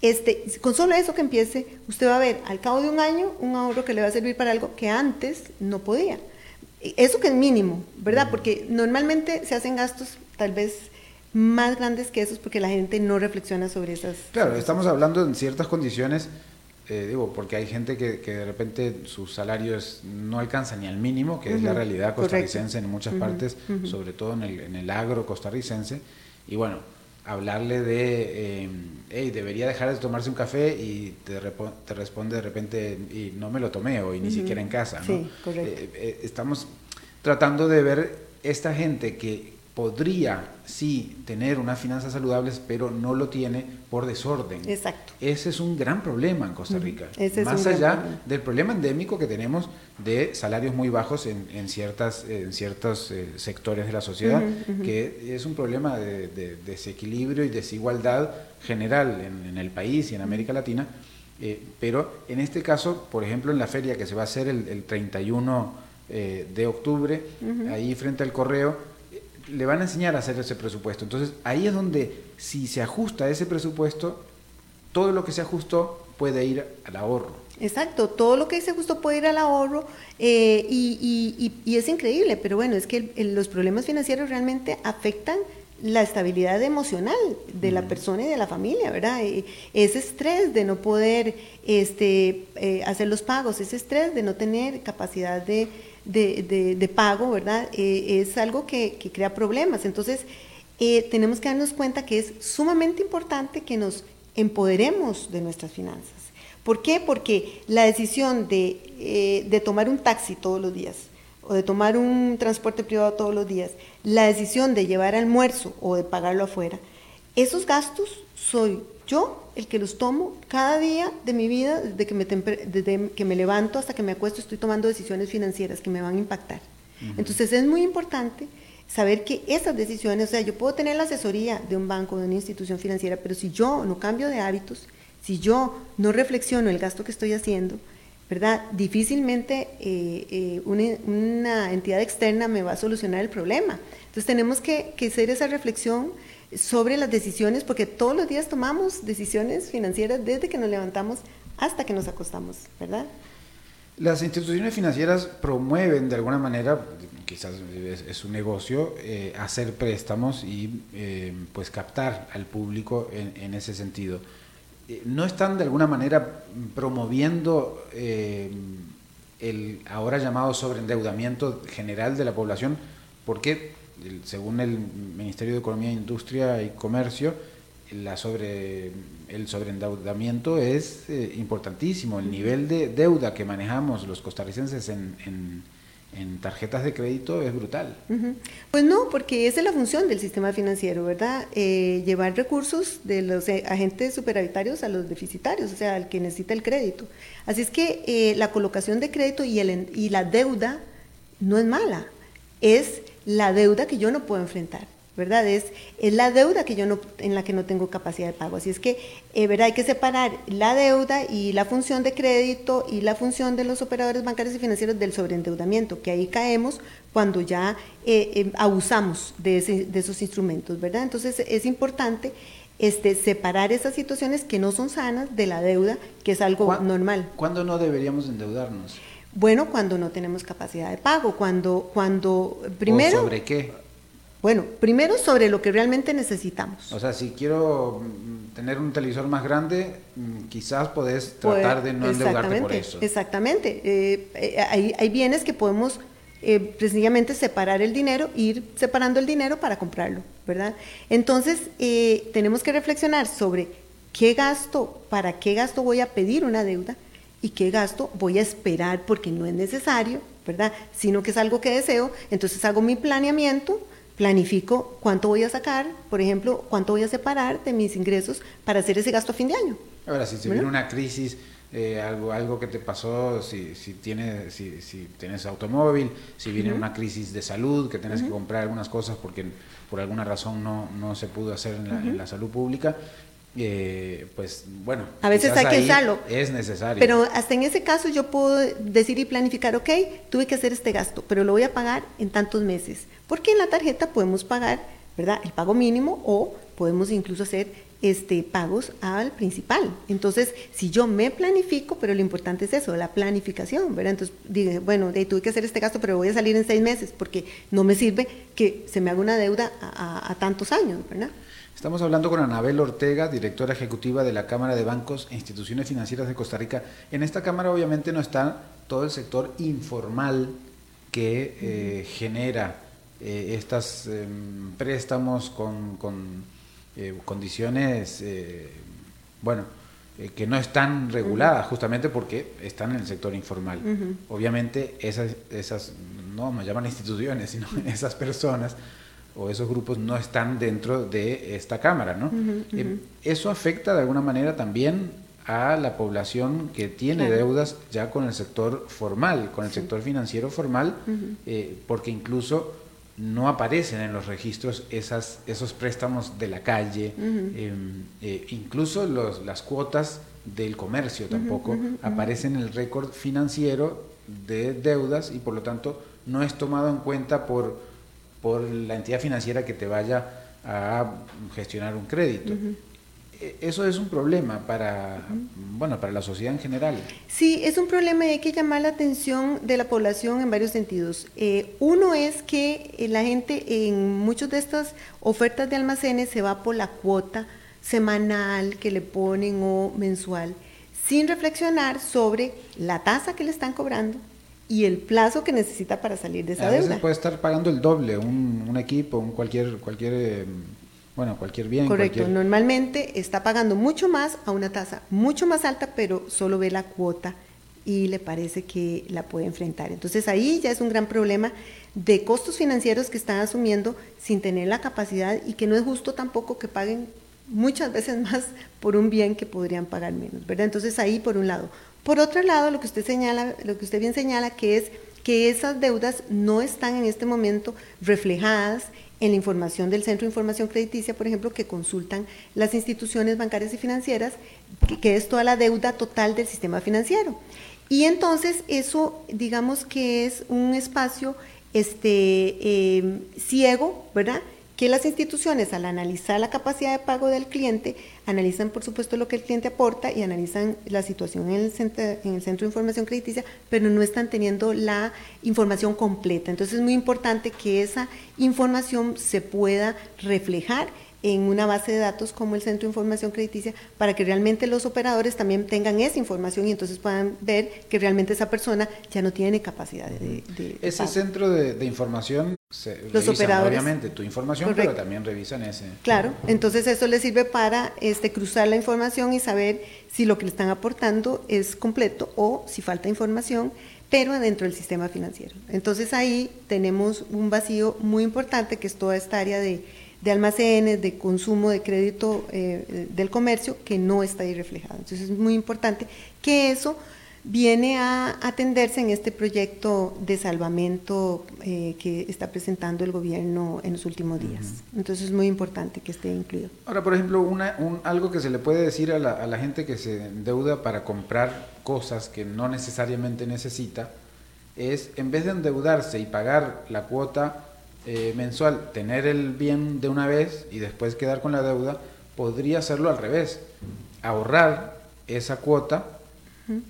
este, con solo eso que empiece, usted va a ver al cabo de un año un ahorro que le va a servir para algo que antes no podía. Eso que es mínimo, ¿verdad? Porque normalmente se hacen gastos tal vez más grandes que esos porque la gente no reflexiona sobre esas. Claro, estamos hablando en ciertas condiciones, eh, digo, porque hay gente que, de repente sus salarios no alcanzan ni al mínimo, que es la realidad costarricense en muchas partes, sobre todo en el, en el agro costarricense. Y bueno, hablarle de, eh, hey, debería dejar de tomarse un café y te, te, responde de repente, y no me lo tomé o ni siquiera en casa. ¿no? Sí, correcto. Eh, eh, estamos tratando de ver esta gente que podría sí tener unas finanzas saludables, pero no lo tiene por desorden. Exacto. Ese es un gran problema en Costa Rica. Más allá del problema endémico que tenemos de salarios muy bajos en, ciertas, en ciertos eh, sectores de la sociedad, que es un problema de, desequilibrio y desigualdad general en, el país y en América Latina. Eh, pero en este caso, por ejemplo, en la feria que se va a hacer el, 31 eh, de octubre, ahí frente al correo, le van a enseñar a hacer ese presupuesto. Entonces ahí es donde si se ajusta ese presupuesto, todo lo que se ajustó puede ir al ahorro. Exacto, todo lo que se ajustó puede ir al ahorro eh, y, es increíble, pero bueno, es que los problemas financieros realmente afectan la estabilidad emocional de la persona y de la familia, ¿verdad? Eh, ese estrés de no poder este, eh, hacer los pagos, ese estrés de no tener capacidad de, de, pago, ¿verdad? Eh, es algo que, crea problemas. Entonces, eh, tenemos que darnos cuenta que es sumamente importante que nos empoderemos de nuestras finanzas. ¿Por qué? Porque la decisión de, eh, de tomar un taxi todos los días o de tomar un transporte privado todos los días, la decisión de llevar almuerzo o de pagarlo afuera, esos gastos soy yo el que los tomo cada día de mi vida, desde que me, desde que me levanto hasta que me acuesto, estoy tomando decisiones financieras que me van a impactar. Entonces es muy importante saber que esas decisiones, o sea, yo puedo tener la asesoría de un banco, de una institución financiera, pero si yo no cambio de hábitos, si yo no reflexiono el gasto que estoy haciendo, ¿verdad? Difícilmente eh, eh, una, entidad externa me va a solucionar el problema. Entonces tenemos que, que hacer esa reflexión sobre las decisiones, porque todos los días tomamos decisiones financieras desde que nos levantamos hasta que nos acostamos, ¿verdad? Las instituciones financieras promueven de alguna manera, quizás es, un negocio, eh, hacer préstamos y eh, pues captar al público en, ese sentido. Eh, ¿No están de alguna manera promoviendo el ahora llamado sobreendeudamiento general de la población? Porque según el Ministerio de Economía, Industria y Comercio, la sobre, el sobreendeudamiento es eh, importantísimo. El nivel de deuda que manejamos los costarricenses en, tarjetas de crédito es brutal. Pues no, porque esa es la función del sistema financiero, ¿verdad? Eh, llevar recursos de los eh, agentes superavitarios a los deficitarios, o sea, al que necesita el crédito. Así es que la colocación de crédito y, el, y la deuda no es mala, es la deuda que yo no puedo enfrentar. ¿verdad? Es, es, la deuda que yo no, en la que no tengo capacidad de pago. Así es que, eh, ¿verdad? Hay que separar la deuda y la función de crédito y la función de los operadores bancarios y financieros del sobreendeudamiento, que ahí caemos cuando ya eh, eh, abusamos de, de, esos instrumentos, ¿verdad? Entonces es importante este, separar esas situaciones que no son sanas de la deuda, que es algo normal. ¿Cuándo no deberíamos endeudarnos? Bueno, cuando no tenemos capacidad de pago, cuando, cuando primero... ¿Sobre qué? Bueno, primero sobre lo que realmente necesitamos. O sea, si quiero mm, tener un televisor más grande, mm, quizás podés tratar de no endeudarte por eso. Exactamente. Eh, eh, hay, hay, bienes que podemos eh, precisamente separar el dinero, ir separando el dinero para comprarlo, ¿verdad? Entonces, eh, tenemos que reflexionar sobre qué gasto, para qué gasto voy a pedir una deuda y qué gasto voy a esperar porque no es necesario, ¿verdad? Sino que es algo que deseo, entonces hago mi planeamiento, planifico cuánto voy a sacar, por ejemplo, cuánto voy a separar de mis ingresos para hacer ese gasto a fin de año. Ahora, si se viene una crisis, eh, algo, algo que te pasó, si, si, tienes, si, si tienes automóvil, si viene una crisis de salud, que tienes que comprar algunas cosas porque por alguna razón no, no se pudo hacer en la, en la salud pública, eh, pues bueno, a veces hay que usarlo. Es necesario. Pero hasta en ese caso yo puedo decir y planificar, ok, tuve que hacer este gasto, pero lo voy a pagar en tantos meses. Porque en la tarjeta podemos pagar, ¿verdad? El pago mínimo o podemos incluso hacer este, pagos al principal. Entonces, si yo me planifico, pero lo importante es eso, la planificación, ¿verdad? Entonces, dije, bueno, de, tuve que hacer este gasto, pero voy a salir en seis meses, porque no me sirve que se me haga una deuda a, a tantos años, ¿verdad? Estamos hablando con Anabel Ortega, directora ejecutiva de la Cámara de Bancos e Instituciones Financieras de Costa Rica. En esta Cámara obviamente no está todo el sector informal que eh, genera eh, estos em, préstamos con, eh, condiciones, bueno, que no están reguladas justamente porque están en el sector informal. Obviamente esas, esas, no me llaman instituciones, sino esas personas o esos grupos no están dentro de esta Cámara, ¿no? Eh, eso afecta de alguna manera también a la población que tiene deudas ya con el sector formal, con el sector financiero formal, eh, porque incluso no aparecen en los registros esas, esos préstamos de la calle, em, eh, incluso los, las cuotas del comercio tampoco aparecen en el récord financiero de deudas y por lo tanto no es tomado en cuenta por por la entidad financiera que te vaya a gestionar un crédito. E, eso es un problema para, bueno, para la sociedad en general. Sí, es un problema y hay que llamar la atención de la población en varios sentidos. Eh, uno es que eh, la gente en muchas de estas ofertas de almacenes se va por la cuota semanal que le ponen o mensual, sin reflexionar sobre la tasa que le están cobrando, y el plazo que necesita para salir de esa a deuda. Veces puede estar pagando el doble, un, un equipo, un cualquier, cualquier, eh, bueno, cualquier bien. Correcto, normalmente está pagando mucho más a una tasa mucho más alta, pero solo ve la cuota y le parece que la puede enfrentar. Entonces ahí ya es un gran problema de costos financieros que están asumiendo sin tener la capacidad y que no es justo tampoco que paguen muchas veces más por un bien que podrían pagar menos, ¿verdad? Entonces ahí por un lado. Por otro lado, lo que usted señala, lo que usted bien señala, que es que esas deudas no están en este momento reflejadas en la información del Centro de Información Crediticia, por ejemplo, que consultan las instituciones bancarias y financieras, que, es toda la deuda total del sistema financiero. Y entonces eso, digamos que es un espacio este, eh, ciego, ¿verdad? Que las instituciones al analizar la capacidad de pago del cliente, analizan por supuesto lo que el cliente aporta y analizan la situación en el, centro, en el centro de información crediticia, pero no están teniendo la información completa. Entonces es muy importante que esa información se pueda reflejar en una base de datos como el Centro de Información Crediticia para que realmente los operadores también tengan esa información y entonces puedan ver que realmente esa persona ya no tiene capacidad de... ese centro de, información, los operadores, obviamente tu información, pero también revisan ese. Claro, entonces eso les sirve para este, cruzar la información y saber si lo que le están aportando es completo o si falta información pero dentro del sistema financiero. Entonces ahí tenemos un vacío muy importante que es toda esta área de de almacenes, de consumo de crédito eh, del comercio, que no está ahí reflejado. Entonces es muy importante que eso viene a atenderse en este proyecto de salvamento eh, que está presentando el gobierno en los últimos días. Entonces es muy importante que esté incluido. Ahora, por ejemplo, una, un, algo que se le puede decir a la, a la gente que se endeuda para comprar cosas que no necesariamente necesita, es en vez de endeudarse y pagar la cuota eh, mensual tener el bien de una vez y después quedar con la deuda, podría hacerlo al revés, ahorrar esa cuota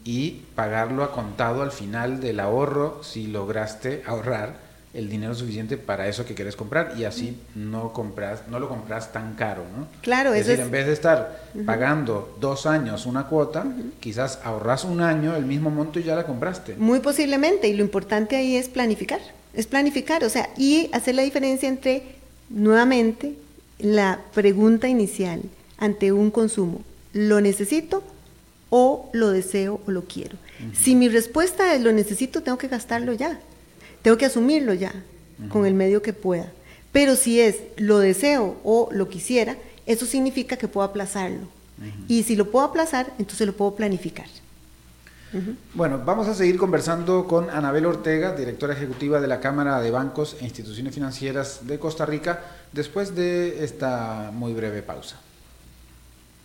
y pagarlo a contado al final del ahorro si lograste ahorrar el dinero suficiente para eso que quieres comprar y así no compras, no lo compras tan caro, ¿no? Claro, es decir, en vez de estar pagando dos años una cuota, quizás ahorras un año el mismo monto y ya la compraste. Muy posiblemente, y lo importante ahí es planificar, es planificar, o sea, y hacer la diferencia entre, nuevamente, la pregunta inicial ante un consumo, ¿lo necesito o lo deseo o lo quiero? Si mi respuesta es lo necesito, tengo que gastarlo ya tengo que asumirlo ya con el medio que pueda. Pero si es lo deseo o lo quisiera, eso significa que puedo aplazarlo. Y si lo puedo aplazar, entonces lo puedo planificar. Bueno, vamos a seguir conversando con Anabel Ortega, directora ejecutiva de la Cámara de Bancos e Instituciones Financieras de Costa Rica, después de esta muy breve pausa.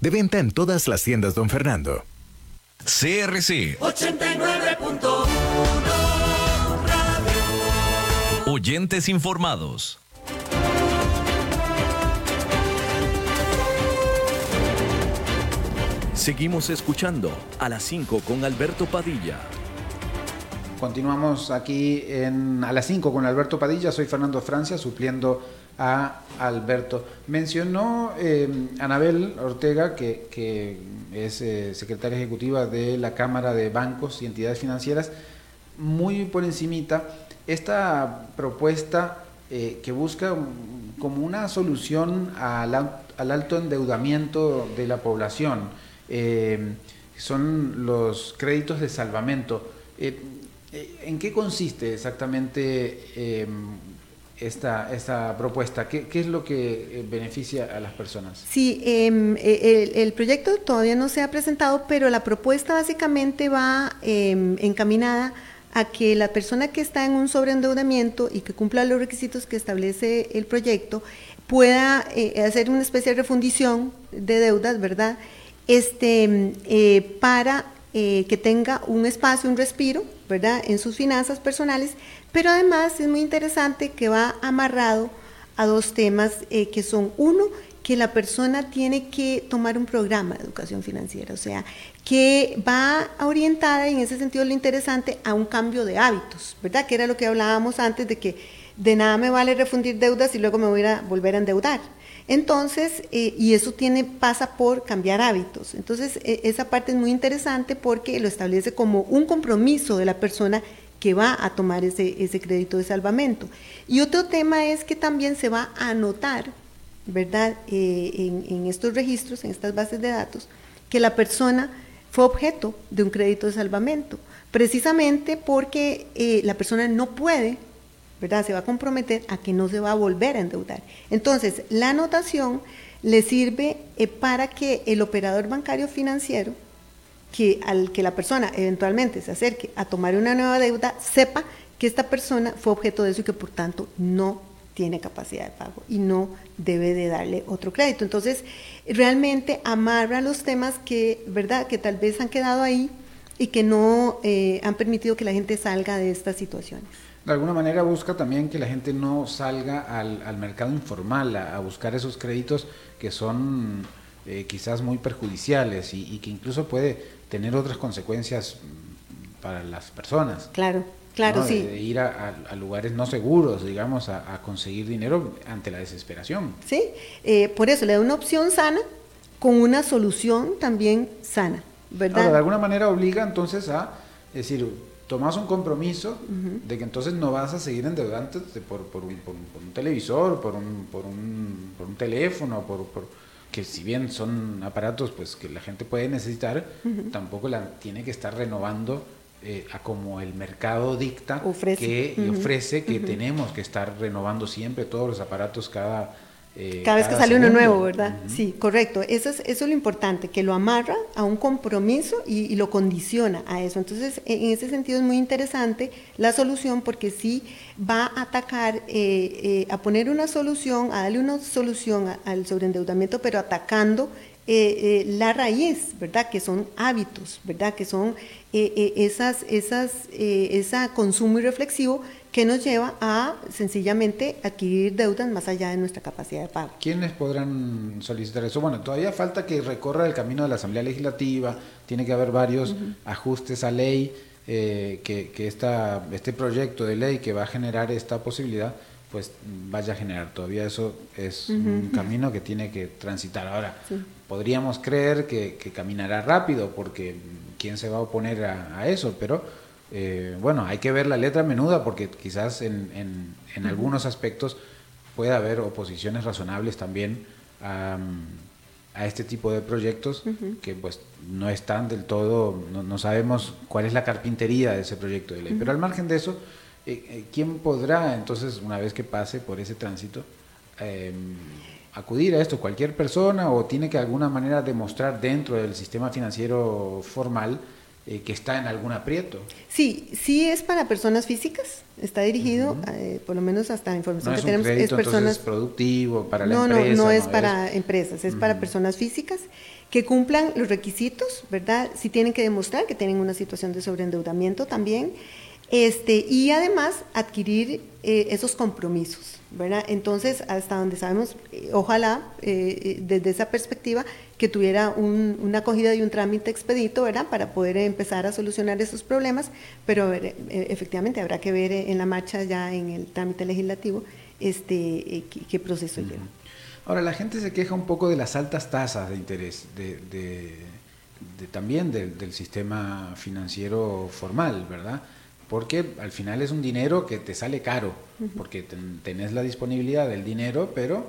De venta en todas las tiendas, don Fernando. CRC 89.1 Oyentes informados. Seguimos escuchando a las 5 con Alberto Padilla. Continuamos aquí en a las 5 con Alberto Padilla. Soy Fernando Francia, supliendo a Alberto. Mencionó eh, Anabel Ortega, que, es eh, secretaria ejecutiva de la Cámara de Bancos y Entidades Financieras, muy por encimita, esta propuesta eh, que busca como una solución al, alto endeudamiento de la población. son los créditos de salvamento. ¿En qué consiste exactamente esta, esta propuesta? ¿Qué, ¿Qué, es lo que eh, beneficia a las personas? Sí, em, e, el, proyecto todavía no se ha presentado, pero la propuesta básicamente va em, encaminada a que la persona que está en un sobreendeudamiento y que cumpla los requisitos que establece el proyecto pueda eh, hacer una especie de refundición de deudas, ¿verdad? Este, em, eh, para que tenga un espacio, un respiro, ¿verdad? En sus finanzas personales, pero además es muy interesante que va amarrado a dos temas eh, que son, uno, que la persona tiene que tomar un programa de educación financiera, o sea, que va orientada, y en ese sentido lo interesante, a un cambio de hábitos, ¿verdad? Que era lo que hablábamos antes de que de nada me vale refundir deudas y luego me voy a volver a endeudar. Entonces, eh, y eso tiene, pasa por cambiar hábitos. Entonces, e, esa parte es muy interesante porque lo establece como un compromiso de la persona que va a tomar ese, ese crédito de salvamento. Y otro tema es que también se va a anotar, ¿verdad?, eh, en, estos registros, en estas bases de datos, que la persona fue objeto de un crédito de salvamento, precisamente porque eh, la persona no puede, ¿verdad?, se va a comprometer a que no se va a volver a endeudar. Entonces, la anotación le sirve eh, para que el operador bancario financiero que al que la persona eventualmente se acerque a tomar una nueva deuda, sepa que esta persona fue objeto de eso y que por tanto no tiene capacidad de pago y no debe de darle otro crédito. Entonces, realmente amarra los temas que, ¿verdad?, que tal vez han quedado ahí y que no eh, han permitido que la gente salga de estas situaciones. De alguna manera busca también que la gente no salga al, mercado informal a buscar esos créditos que son eh, quizás muy perjudiciales y, que incluso puede tener otras consecuencias mm, para las personas. Claro, Claro, sí. De, ir a, lugares no seguros, digamos, a, conseguir dinero ante la desesperación. Sí, eh, por eso le da una opción sana con una solución también sana, ¿verdad? de alguna manera obliga entonces a, decir, tomas un compromiso de que entonces no vas a seguir endeudándote por, por, un, por, un, televisor, por un, por un, por un teléfono, por, que si bien son aparatos pues que la gente puede necesitar, tampoco la tiene que estar renovando eh, a como el mercado dicta que, y ofrece que tenemos que estar renovando siempre todos los aparatos cada eh, cada vez que sale uno nuevo, ¿verdad? Sí, correcto. Eso es, eso es lo importante, que lo amarra a un compromiso y, lo condiciona a eso. Entonces, en ese sentido es muy interesante la solución porque sí va a atacar, eh, eh, a poner una solución, a darle una solución al sobreendeudamiento, pero atacando la raíz, ¿verdad? Que son hábitos, ¿verdad? Que son esas, esas, esa consumo irreflexivo que nos lleva a sencillamente adquirir deudas más allá de nuestra capacidad de pago. ¿Quiénes podrán solicitar eso? Bueno, todavía falta que recorra el camino de la Asamblea Legislativa, tiene que haber varios ajustes a ley, eh, que, que esta, este proyecto de ley que va a generar esta posibilidad, pues vaya a generar. Todavía eso es un camino que tiene que transitar. Ahora, podríamos creer que, caminará rápido, porque ¿quién se va a oponer a eso? Pero eh, bueno, hay que ver la letra menuda porque quizás en, en, algunos aspectos puede haber oposiciones razonables también a, a este tipo de proyectos que pues no están del todo, no, sabemos cuál es la carpintería de ese proyecto de ley. Pero al margen de eso, eh, eh, ¿quién podrá entonces, una vez que pase por ese tránsito, em, acudir a esto? ¿Cualquier persona o tiene que de alguna manera demostrar dentro del sistema financiero formal? Eh, que está en algún aprieto. Sí, sí es para personas físicas, está dirigido, eh, por lo menos hasta la información que tenemos, es personas... productivo para la no, empresa. No, no, es para empresas, es para personas físicas que cumplan los requisitos, ¿verdad? Si tienen que demostrar que tienen una situación de sobreendeudamiento también, este, y además adquirir eh, esos compromisos, ¿verdad? Entonces, hasta donde sabemos, ojalá desde esa perspectiva que tuviera una acogida y un trámite expedito, ¿verdad? Para poder empezar a solucionar esos problemas, pero eh, efectivamente habrá que ver en la marcha ya en el trámite legislativo este, eh, qué, proceso lleva. Ahora, la gente se queja un poco de las altas tasas de interés, de, también del sistema financiero formal, ¿verdad? Porque al final es un dinero que te sale caro, porque tenés la disponibilidad del dinero, pero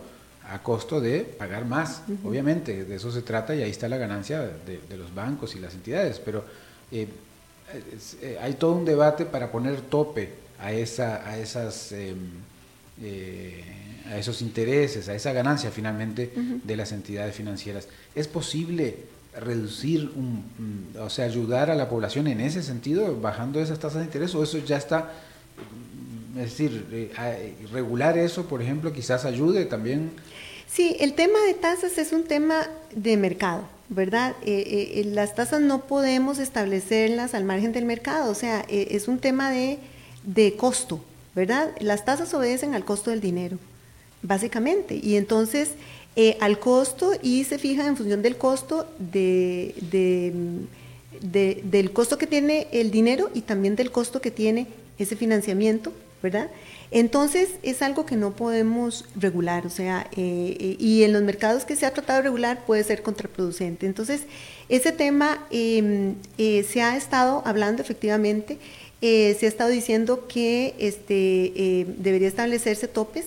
a costo de pagar más, obviamente, de eso se trata y ahí está la ganancia de, los bancos y las entidades, pero eh, eh, hay todo un debate para poner tope a, esa, a, esas, em, eh, a esos intereses, a esa ganancia finalmente de las entidades financieras. ¿Es posible reducir, un, o sea, ayudar a la población en ese sentido, bajando esas tasas de interés, o eso ya está es decir, regular eso, por ejemplo, quizás ayude también Sí, el tema de tasas es un tema de mercado, ¿verdad? Eh, eh, eh, las tasas no podemos establecerlas al margen del mercado, o sea, es un tema de, costo, ¿verdad? Las tasas obedecen al costo del dinero, básicamente, y entonces al costo y se fijan en función del costo de, del costo que tiene el dinero y también del costo que tiene ese financiamiento, ¿verdad? Entonces es algo que no podemos regular, o sea, eh, eh, y en los mercados que se ha tratado de regular puede ser contraproducente. Entonces, ese tema em, eh, se ha estado hablando efectivamente, se ha estado diciendo que este, debería establecerse topes.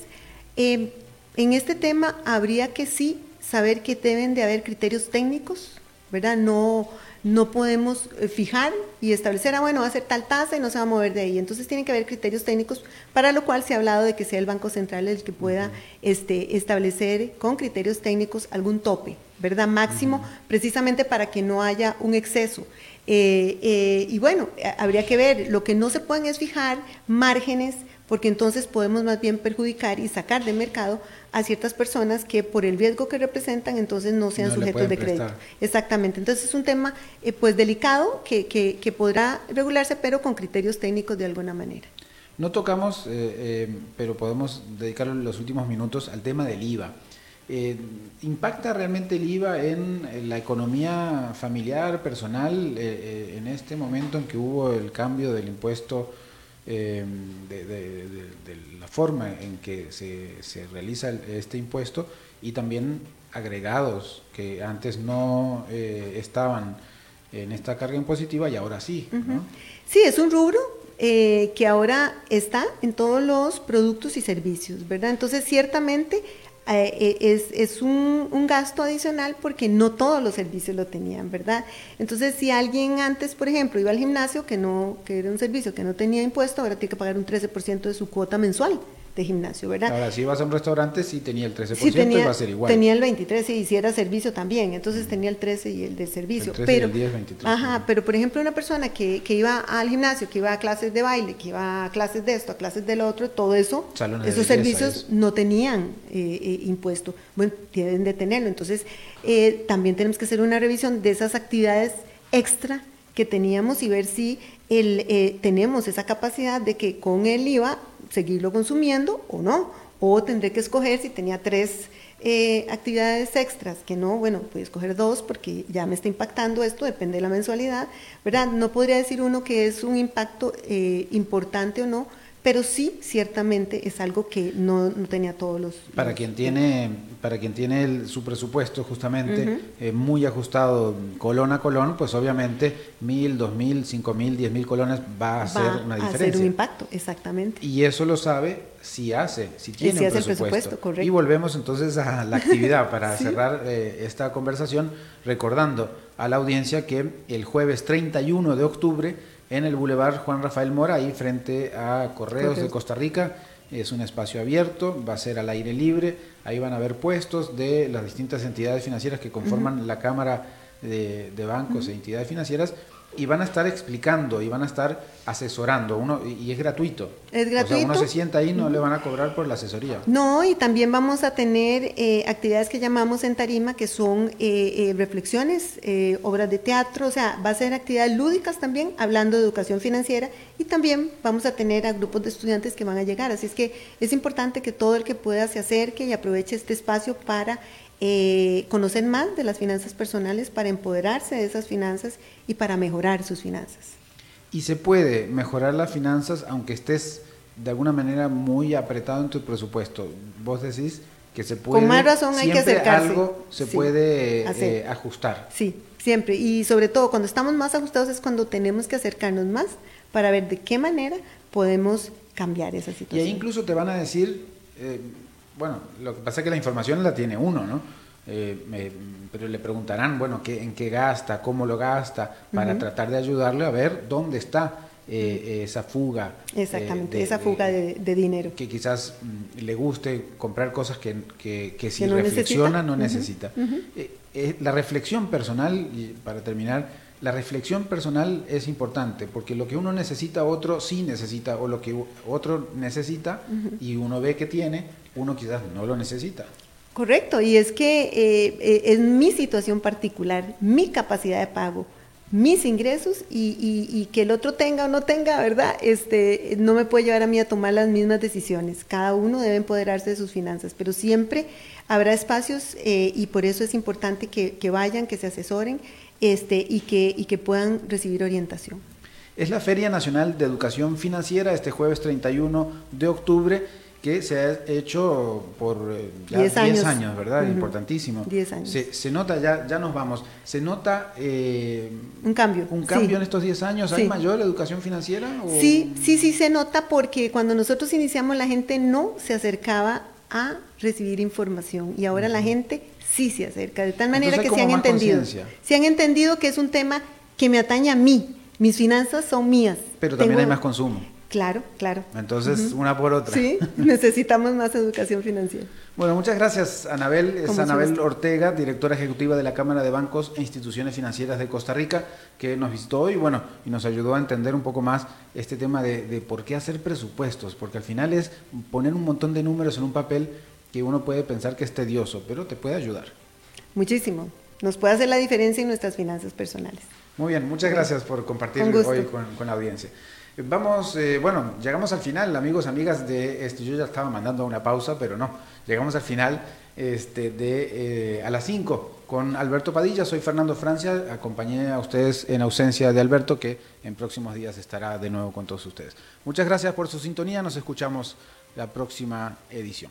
Em, en este tema habría que sí saber que deben de haber criterios técnicos, ¿verdad? No no podemos eh, fijar y establecer, ah, bueno, va a ser tal tasa y no se va a mover de ahí. Entonces tienen que haber criterios técnicos, para lo cual se ha hablado de que sea el Banco Central el que pueda este, establecer con criterios técnicos algún tope, ¿verdad? Máximo, precisamente para que no haya un exceso. Eh, eh, y bueno, habría que ver, lo que no se pueden es fijar márgenes, porque entonces podemos más bien perjudicar y sacar de mercado a ciertas personas que por el riesgo que representan entonces no sean sujetos de crédito. Exactamente. Entonces es un tema eh, pues delicado que, que, podrá regularse pero con criterios técnicos de alguna manera. No tocamos, eh, eh, pero podemos dedicar los últimos minutos al tema del IVA. ¿Impacta realmente el IVA en la economía familiar, personal, en este momento en que hubo el cambio del impuesto de, la forma en que se, se realiza este impuesto y también agregados que antes no eh, estaban en esta carga impositiva y ahora sí. Sí, es un rubro eh, que ahora está en todos los productos y servicios, ¿verdad? Entonces, ciertamente eh, es, es un, un, gasto adicional porque no todos los servicios lo tenían, ¿verdad? Entonces, si alguien antes, por ejemplo, iba al gimnasio, que, no, que era un servicio que no tenía impuesto, ahora tiene que pagar un 13% de su cuota mensual de gimnasio, ¿verdad? Ahora, si vas a un restaurante, sí tenía el 13% tenía, va a ser igual. Tenía el 23 y hiciera servicio también, entonces mm. tenía el 13 y el del servicio. El 13 pero, y el 10, 23. Ajá, pero por ejemplo, una persona que, que, iba al gimnasio, que iba a clases de baile, que iba a clases de esto, a clases del otro, todo eso, esos servicios no tenían eh, eh, impuesto. Bueno, tienen de tenerlo. Entonces, eh, también tenemos que hacer una revisión de esas actividades extra que teníamos y ver si el, tenemos esa capacidad de que con el IVA seguirlo consumiendo o no, o tendré que escoger si tenía tres eh, actividades extras, que no, bueno, voy a escoger dos porque ya me está impactando esto, depende de la mensualidad, ¿verdad? No podría decir uno que es un impacto eh, importante o no, pero sí, ciertamente es algo que no, tenía todos los... Para quien tiene, para quien tiene su presupuesto justamente eh, muy ajustado colón a colón, pues obviamente mil, dos mil, cinco mil, diez mil colones va a hacer una diferencia. A hacer un impacto, exactamente. Y eso lo sabe si hace, si tiene un presupuesto. Y volvemos entonces a la actividad para cerrar eh, esta conversación, recordando a la audiencia que el jueves 31 de octubre en el Boulevard Juan Rafael Mora, ahí frente a Correos de Costa Rica. Es un espacio abierto, va a ser al aire libre, ahí van a haber puestos de las distintas entidades financieras que conforman la Cámara de, Bancos e Entidades Financieras y van a estar explicando y van a estar asesorando uno y es gratuito. Es gratuito. O sea, uno se sienta ahí, no le van a cobrar por la asesoría. No, y también vamos a tener eh, actividades que llamamos en tarima, que son eh, eh, reflexiones, obras de teatro, o sea, va a ser actividades lúdicas también, hablando de educación financiera, y también vamos a tener a grupos de estudiantes que van a llegar. Así es que es importante que todo el que pueda se acerque y aproveche este espacio para eh, conocer más de las finanzas personales para empoderarse de esas finanzas y para mejorar sus finanzas. Y se puede mejorar las finanzas aunque estés de alguna manera muy apretado en tu presupuesto. Vos decís que se puede... Con más razón hay que acercarse. Algo se puede eh, ajustar. Sí, siempre. Y sobre todo cuando estamos más ajustados es cuando tenemos que acercarnos más para ver de qué manera podemos cambiar esa situación. Y ahí incluso te van a decir... Eh, bueno, lo que pasa es que la información la tiene uno, ¿no? Eh, pero le preguntarán, bueno, ¿qué, ¿en qué gasta? ¿Cómo lo gasta? Para tratar de ayudarle a ver dónde está eh, esa fuga. Exactamente, esa fuga de, dinero. Que quizás mm, le guste comprar cosas que, que, si reflexiona no necesita. Eh, la reflexión personal, para terminar, la reflexión personal es importante porque lo que uno necesita, otro sí necesita, o lo que otro necesita y uno ve que tiene, uno quizás no lo necesita. Correcto, y es que eh, eh, es mi situación particular, mi capacidad de pago, mis ingresos y, que el otro tenga o no tenga, ¿verdad? Este, no me puede llevar a mí a tomar las mismas decisiones. Cada uno debe empoderarse de sus finanzas, pero siempre habrá espacios eh, y por eso es importante que, que, vayan, que se asesoren este, y, que, y que puedan recibir orientación. Es la Feria Nacional de Educación Financiera este jueves 31 de octubre que se ha hecho por 10 eh, años. ¿verdad? Importantísimo. 10 años. Se, nota, ya, ya nos vamos, se nota... Eh, un cambio. Un cambio en estos 10 años. ¿Hay mayor educación financiera? Sí, sí, sí se nota porque cuando nosotros iniciamos la gente no se acercaba a recibir información y ahora la gente sí se acerca, de tal manera que se han entendido. Se han entendido que es un tema que me atañe a mí, mis finanzas son mías. Pero también hay más consumo. Claro, claro. Entonces, una por otra. Sí, necesitamos más educación financiera. Bueno, muchas gracias, Anabel. Es Anabel Ortega, directora ejecutiva de la Cámara de Bancos e Instituciones Financieras de Costa Rica, que nos visitó hoy bueno, y nos ayudó a entender un poco más este tema de, de por qué hacer presupuestos, porque al final es poner un montón de números en un papel que uno puede pensar que es tedioso, pero te puede ayudar. Muchísimo. Nos puede hacer la diferencia en nuestras finanzas personales. Muy bien, muchas gracias por compartir hoy con, con la audiencia. Vamos, eh, bueno, llegamos al final, amigos, amigas de esto. Yo ya estaba mandando una pausa, pero no, llegamos al final este, de, a las 5 con Alberto Padilla. Soy Fernando Francia, acompañé a ustedes en ausencia de Alberto, que en próximos días estará de nuevo con todos ustedes. Muchas gracias por su sintonía, nos escuchamos la próxima edición.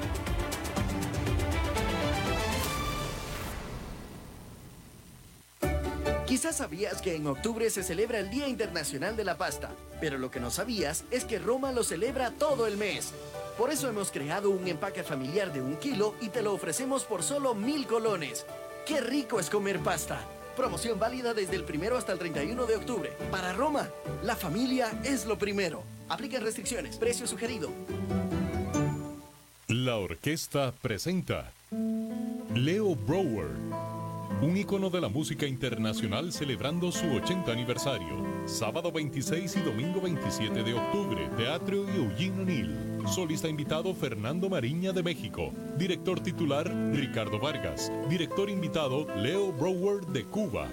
Quizás sabías que en octubre se celebra el Día Internacional de la Pasta, pero lo que no sabías es que Roma lo celebra todo el mes. Por eso hemos creado un empaque familiar de un kilo y te lo ofrecemos por solo mil colones. ¡Qué rico es comer pasta! Promoción válida desde el primero hasta el 31 de octubre. Para Roma, la familia es lo primero. Apliquen restricciones. Precio sugerido. La orquesta presenta Leo Brower un icono de la música internacional celebrando su 80 aniversario. Sábado 26 y domingo 27 de octubre, Teatro Eugene O'Neill. Solista invitado Fernando Mariña de México. Director titular Ricardo Vargas. Director invitado Leo Brower de Cuba.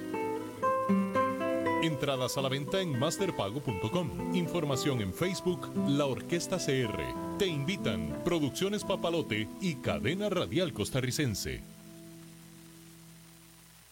Entradas a la venta en masterpago.com. Información en Facebook La Orquesta CR. Te invitan Producciones Papalote y Cadena Radial Costarricense.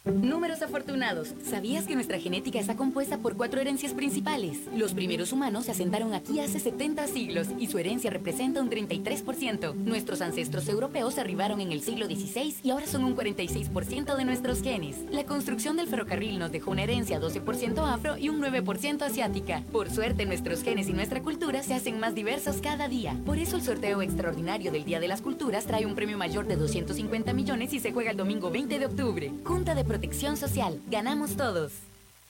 Números afortunados. ¿Sabías que nuestra genética está compuesta por cuatro herencias principales? Los primeros humanos se asentaron aquí hace 70 siglos y su herencia representa un 33%. Nuestros ancestros europeos arribaron en el siglo XVI y ahora son un 46% de nuestros genes. La construcción del ferrocarril nos dejó una herencia 12% afro y un 9% asiática. Por suerte, nuestros genes y nuestra cultura se hacen más diversos cada día. Por eso el sorteo extraordinario del Día de las Culturas trae un premio mayor de 250 millones y se juega el domingo 20 de octubre. Junta de protección social. Ganamos todos.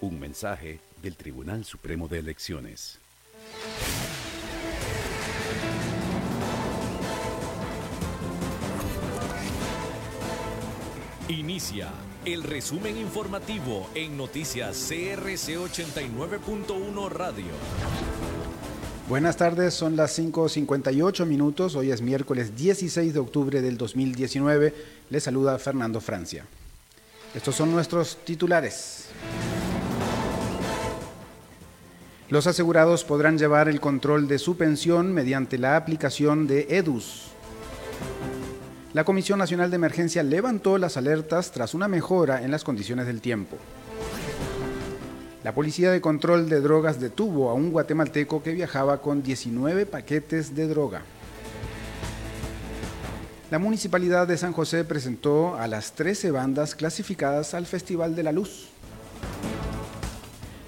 Un mensaje del Tribunal Supremo de Elecciones. Inicia el resumen informativo en noticias CRC 89.1 Radio. Buenas tardes, son las 5.58 minutos, hoy es miércoles 16 de octubre del 2019, le saluda Fernando Francia. Estos son nuestros titulares. Los asegurados podrán llevar el control de su pensión mediante la aplicación de EDUS. La Comisión Nacional de Emergencia levantó las alertas tras una mejora en las condiciones del tiempo. La Policía de Control de Drogas detuvo a un guatemalteco que viajaba con 19 paquetes de droga. La Municipalidad de San José presentó a las 13 bandas clasificadas al Festival de la Luz.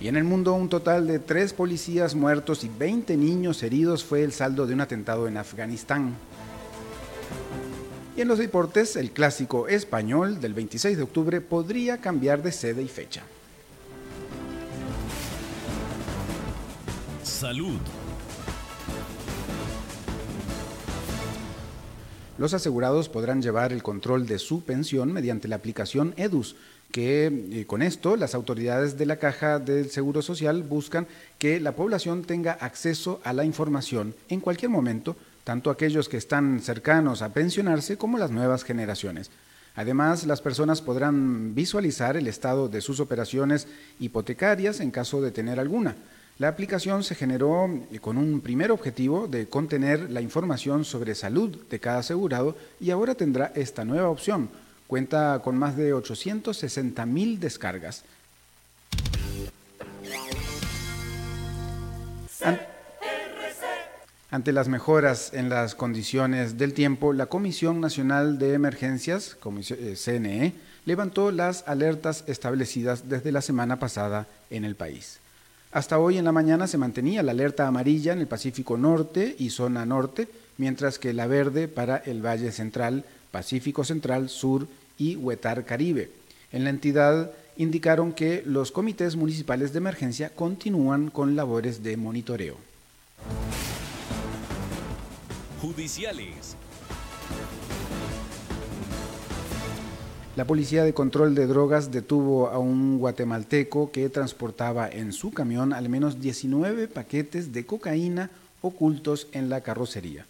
Y en el mundo un total de 3 policías muertos y 20 niños heridos fue el saldo de un atentado en Afganistán. Y en los deportes, el clásico español del 26 de octubre podría cambiar de sede y fecha. Salud. Los asegurados podrán llevar el control de su pensión mediante la aplicación EDUS, que eh, con esto las autoridades de la Caja del Seguro Social buscan que la población tenga acceso a la información en cualquier momento, tanto aquellos que están cercanos a pensionarse como las nuevas generaciones. Además, las personas podrán visualizar el estado de sus operaciones hipotecarias en caso de tener alguna. La aplicación se generó eh, con un primer objetivo de contener la información sobre salud de cada asegurado y ahora tendrá esta nueva opción, Cuenta con más de 860 mil descargas. Ante las mejoras en las condiciones del tiempo, la Comisión Nacional de Emergencias, CNE, eh, levantó las alertas establecidas desde la semana pasada en el país. Hasta hoy en la mañana se mantenía la alerta amarilla en el Pacífico Norte y zona norte, mientras que la verde para el Valle Central, Pacífico Central, Sur y Huetar Caribe. En la entidad indicaron que los comités municipales de emergencia continúan con labores de monitoreo judiciales. La Policía de Control de Drogas detuvo a un guatemalteco que transportaba en su camión al menos 19 paquetes de cocaína ocultos en la carrocería.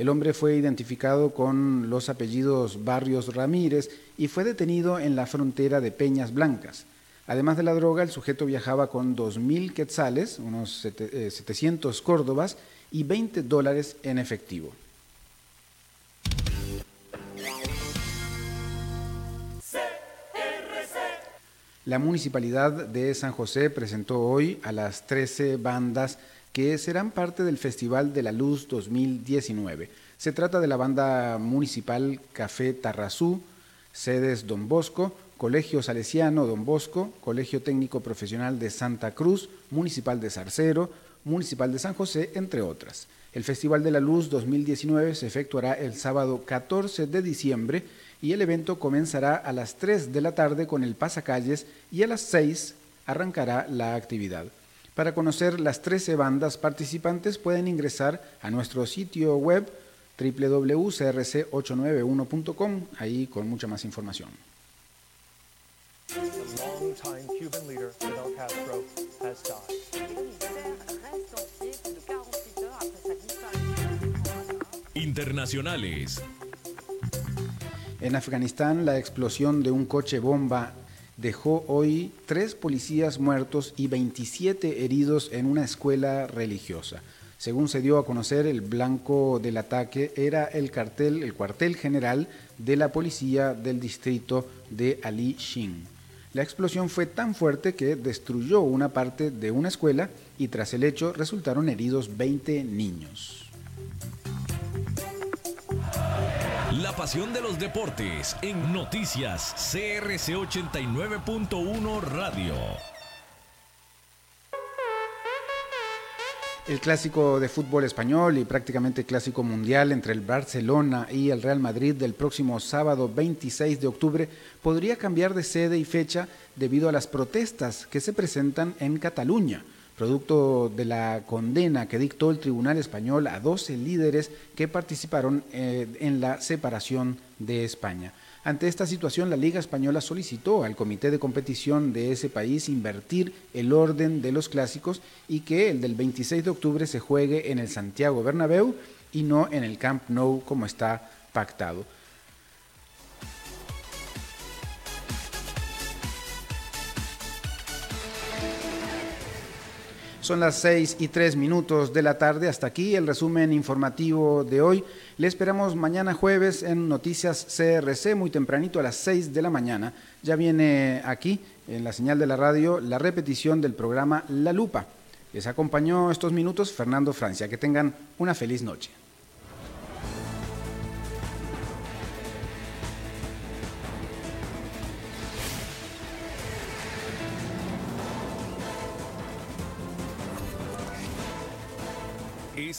El hombre fue identificado con los apellidos Barrios Ramírez y fue detenido en la frontera de Peñas Blancas. Además de la droga, el sujeto viajaba con 2.000 quetzales, unos 700 eh, córdobas, y 20 dólares en efectivo. La municipalidad de San José presentó hoy a las 13 bandas que serán parte del Festival de la Luz 2019. Se trata de la banda municipal Café Tarrazú, sedes Don Bosco, Colegio Salesiano Don Bosco, Colegio Técnico Profesional de Santa Cruz, Municipal de Zarcero, Municipal de San José, entre otras. El Festival de la Luz 2019 se efectuará el sábado 14 de diciembre y el evento comenzará a las 3 de la tarde con el pasacalles y a las 6 arrancará la actividad. Para conocer las 13 bandas participantes pueden ingresar a nuestro sitio web www.crc891.com, ahí con mucha más información. Internacionales. En Afganistán, la explosión de un coche bomba dejó hoy tres policías muertos y 27 heridos en una escuela religiosa. Según se dio a conocer, el blanco del ataque era el cartel, el cuartel general de la policía del distrito de Ali Shin. La explosión fue tan fuerte que destruyó una parte de una escuela y tras el hecho resultaron heridos 20 niños. La pasión de los deportes en noticias CRC 89.1 Radio. El clásico de fútbol español y prácticamente clásico mundial entre el Barcelona y el Real Madrid del próximo sábado 26 de octubre podría cambiar de sede y fecha debido a las protestas que se presentan en Cataluña, producto de la condena que dictó el Tribunal Español a 12 líderes que participaron eh, en la separación de España. Ante esta situación, la Liga Española solicitó al comité de competición de ese país invertir el orden de los clásicos y que el del 26 de octubre se juegue en el Santiago Bernabéu y no en el Camp Nou como está pactado. Son las 6 y 3 minutos de la tarde. Hasta aquí el resumen informativo de hoy. Le esperamos mañana jueves en Noticias CRC, muy tempranito a las 6 de la mañana. Ya viene aquí, en la señal de la radio, la repetición del programa La Lupa. Les acompañó estos minutos Fernando Francia. Que tengan una feliz noche.